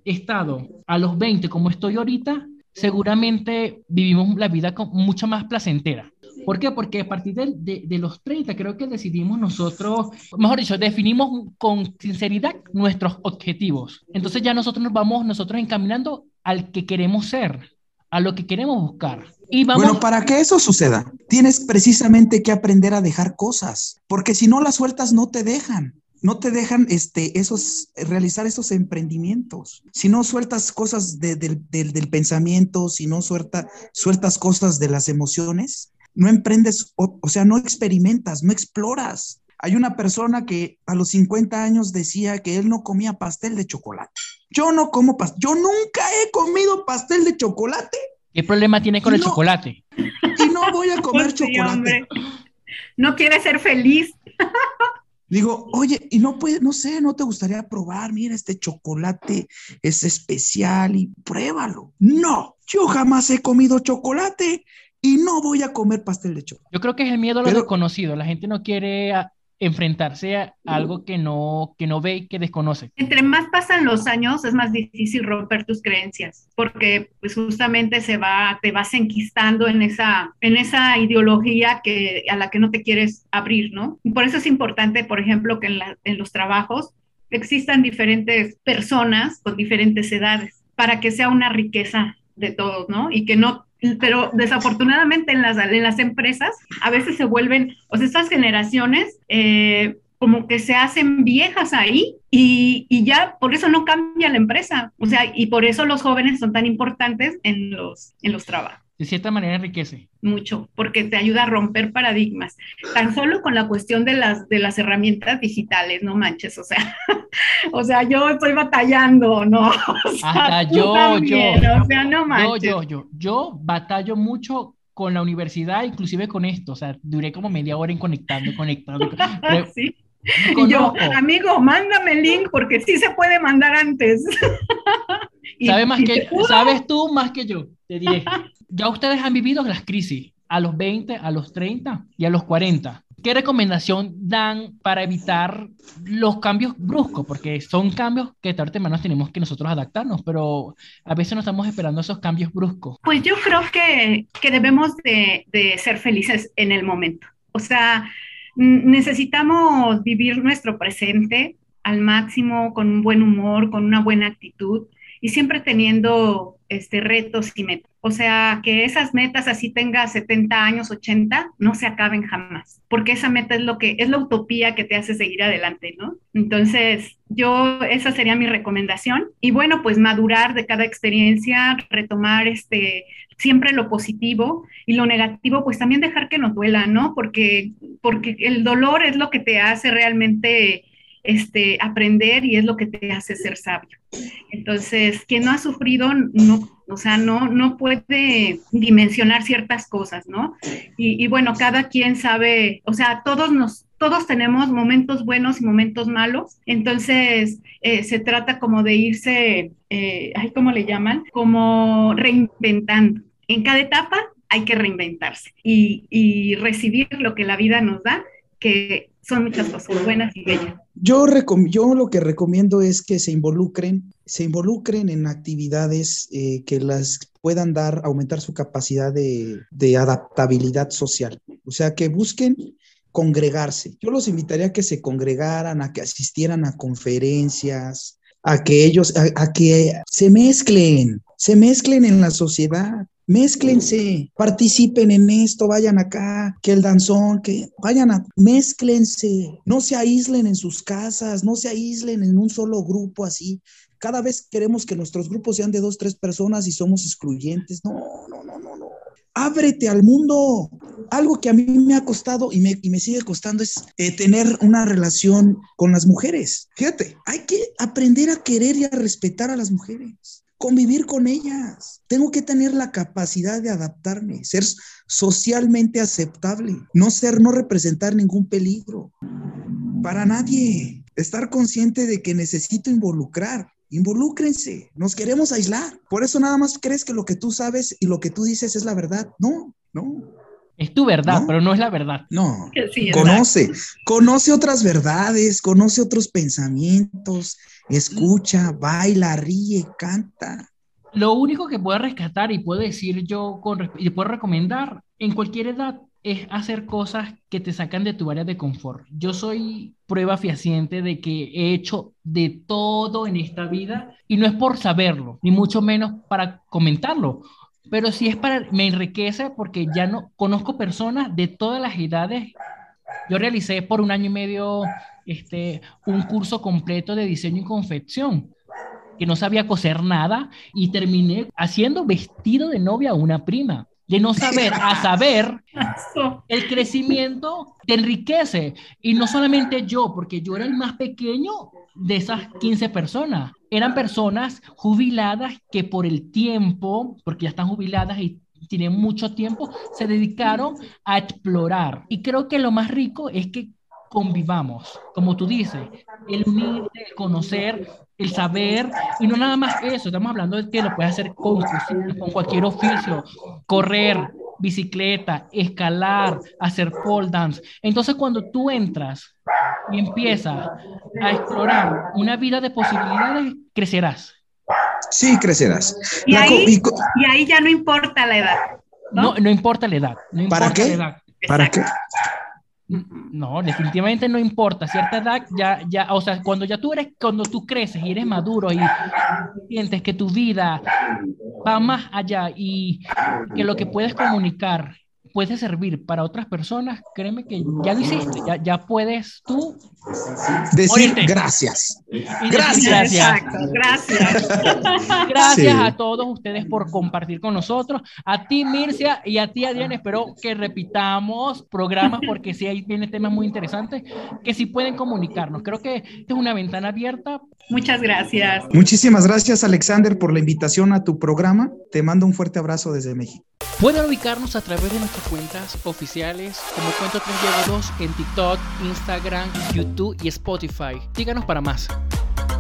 estado a los 20 como estoy ahorita, seguramente vivimos la vida con mucho más placentera. ¿Por qué? Porque a partir de, de, los 30 creo que decidimos nosotros, mejor dicho, definimos con sinceridad nuestros objetivos. Entonces ya nosotros nos vamos nosotros encaminando al que queremos ser, a lo que queremos buscar. Y vamos... Bueno, para que eso suceda, tienes precisamente que aprender a dejar cosas, porque si no las sueltas no te dejan no te dejan este, esos, realizar esos emprendimientos. Si no sueltas cosas del, pensamiento, si no suelta, sueltas cosas de las emociones, no emprendes, o, sea, no experimentas, no exploras. Hay una persona que a los 50 años decía que él no comía pastel de chocolate. Yo no como pastel, yo nunca he comido pastel de chocolate. ¿Qué problema tiene con el chocolate? Y no voy a comer chocolate. No quiere ser feliz. Digo, oye, y no puede, no sé, no te gustaría probar, mira, este chocolate es especial y pruébalo. No, yo jamás he comido chocolate y no voy a comer pastel de chocolate. Yo creo que es el miedo a lo desconocido. La gente no quiere enfrentarse a algo que no, que no ve y que desconoce. Entre más pasan los años, es más difícil romper tus creencias, porque pues justamente se va, te vas enquistando en esa, en esa ideología que, a la que no te quieres abrir, ¿no? Y por eso es importante, por ejemplo, que en, en los trabajos existan diferentes personas con diferentes edades, para que sea una riqueza de todos, ¿no? Y que no pero desafortunadamente en las, en las empresas a veces se vuelven, o sea, estas generaciones eh, como que se hacen viejas ahí y, y, ya por eso no cambia la empresa, o sea, y por eso los jóvenes son tan importantes en los, en los trabajos de cierta manera enriquece. Mucho, porque te ayuda a romper paradigmas. Tan solo con la cuestión de las, de las herramientas digitales, no manches, o sea, o sea, yo estoy batallando, ¿no? Hasta yo, yo, o sea, no manches. Yo, yo, yo, yo batallo mucho con la universidad, inclusive con esto, o sea, duré como media hora en conectando, conectando. sí. Y yo, amigo, mándame el link porque sí se puede mandar antes. ¿Sabes, más que, ¿Sabes tú más que yo? Te diré. Ya ustedes han vivido las crisis. a los 20, a los 30 y a los 40. ¿Qué recomendación dan para evitar los cambios bruscos? Porque son cambios que tarde o temprano tenemos que nosotros adaptarnos, pero a veces no estamos esperando esos cambios bruscos. Pues yo creo que, que debemos de, de ser felices en el momento. O sea, necesitamos vivir nuestro presente al máximo, con un buen humor, con una buena actitud y siempre teniendo este, retos y metas. O sea, que esas metas, así tenga 70 años, 80, no se acaben jamás, porque esa meta es lo que es la utopía que te hace seguir adelante, ¿no? Entonces, yo esa sería mi recomendación y bueno, pues madurar de cada experiencia, retomar este siempre lo positivo y lo negativo, pues también dejar que nos duela, ¿no? Porque porque el dolor es lo que te hace realmente este, aprender y es lo que te hace ser sabio. Entonces, quien no ha sufrido, no, o sea, no, no puede dimensionar ciertas cosas, ¿no? Y, bueno, cada quien sabe, o sea, todos nos, todos tenemos momentos buenos y momentos malos, entonces eh, se trata como de irse, eh, ¿cómo le llaman? Como reinventando. En cada etapa hay que reinventarse y recibir lo que la vida nos da, que son muchas cosas buenas y bellas. Yo, yo lo que recomiendo es que se involucren, se involucren en actividades eh, que las puedan dar, aumentar su capacidad de, adaptabilidad social. O sea, que busquen congregarse. Yo los invitaría a que se congregaran, a que asistieran a conferencias, a que ellos, a, que se mezclen, se mezclen en la sociedad. Mézclense, participen en esto, vayan acá, que el danzón, que vayan a, mézclense, no se aíslen en sus casas, no se aíslen en un solo grupo así. Cada vez queremos que nuestros grupos sean de dos, tres personas y somos excluyentes. No, no, no, no, no. Ábrete al mundo. Algo que a mí me ha costado y me, y me sigue costando es eh, tener una relación con las mujeres. Fíjate, hay que aprender a querer y a respetar a las mujeres convivir con ellas. Tengo que tener la capacidad de adaptarme, ser socialmente aceptable, no ser, no representar ningún peligro para nadie. Estar consciente de que necesito involucrar. Involúcrense, nos queremos aislar. Por eso nada más crees que lo que tú sabes y lo que tú dices es la verdad. No, no. Es tu verdad, pero no es la verdad. No, conoce, conoce otras verdades, conoce otros pensamientos, escucha, baila, ríe, canta. Lo único que puedo rescatar y puedo decir yo con, y puedo recomendar en cualquier edad es hacer cosas que te sacan de tu área de confort. Yo soy prueba fehaciente de que he hecho de todo en esta vida y no es por saberlo, ni mucho menos para comentarlo pero sí es para, me enriquece porque ya no conozco personas de todas las edades. Yo realicé por un año y medio este, un curso completo de diseño y confección, que no sabía coser nada y terminé haciendo vestido de novia a una prima. De no saber a saber, el crecimiento te enriquece. Y no solamente yo, porque yo era el más pequeño de esas 15 personas eran personas jubiladas que por el tiempo, porque ya están jubiladas y tienen mucho tiempo, se dedicaron a explorar. Y creo que lo más rico es que convivamos, como tú dices, el unir, el conocer, el saber, y no nada más eso, estamos hablando de que lo puedes hacer con, con cualquier oficio, correr, bicicleta, escalar, hacer pole dance. Entonces cuando tú entras y empiezas a explorar una vida de posibilidades, crecerás. Sí, crecerás. Y, ahí, y ahí, ya no importa la edad. No, no, importa la edad. ¿Para qué? ¿Para qué? No, definitivamente no importa. Cierta edad ya, ya, o sea, cuando ya tú eres, cuando tú creces y eres maduro y sientes que tu vida va más allá y que lo que puedes comunicar puede servir para otras personas, créeme que ya lo hiciste, ya, ya puedes tú decir gracias. Gracias. Gracias. Gracias a todos ustedes por compartir con nosotros. A ti, Mircia, y a ti, Adrián, espero que repitamos programas porque sí hay vienen temas muy interesantes que sí pueden comunicarnos. Creo que esta es una ventana abierta. Muchas gracias. Muchísimas gracias, Alexander, por la invitación a tu programa. Te mando un fuerte abrazo desde México. Pueden ubicarnos a través de nuestras cuentas oficiales como Cuento 3 2 en TikTok, Instagram, YouTube y Spotify. Díganos para más.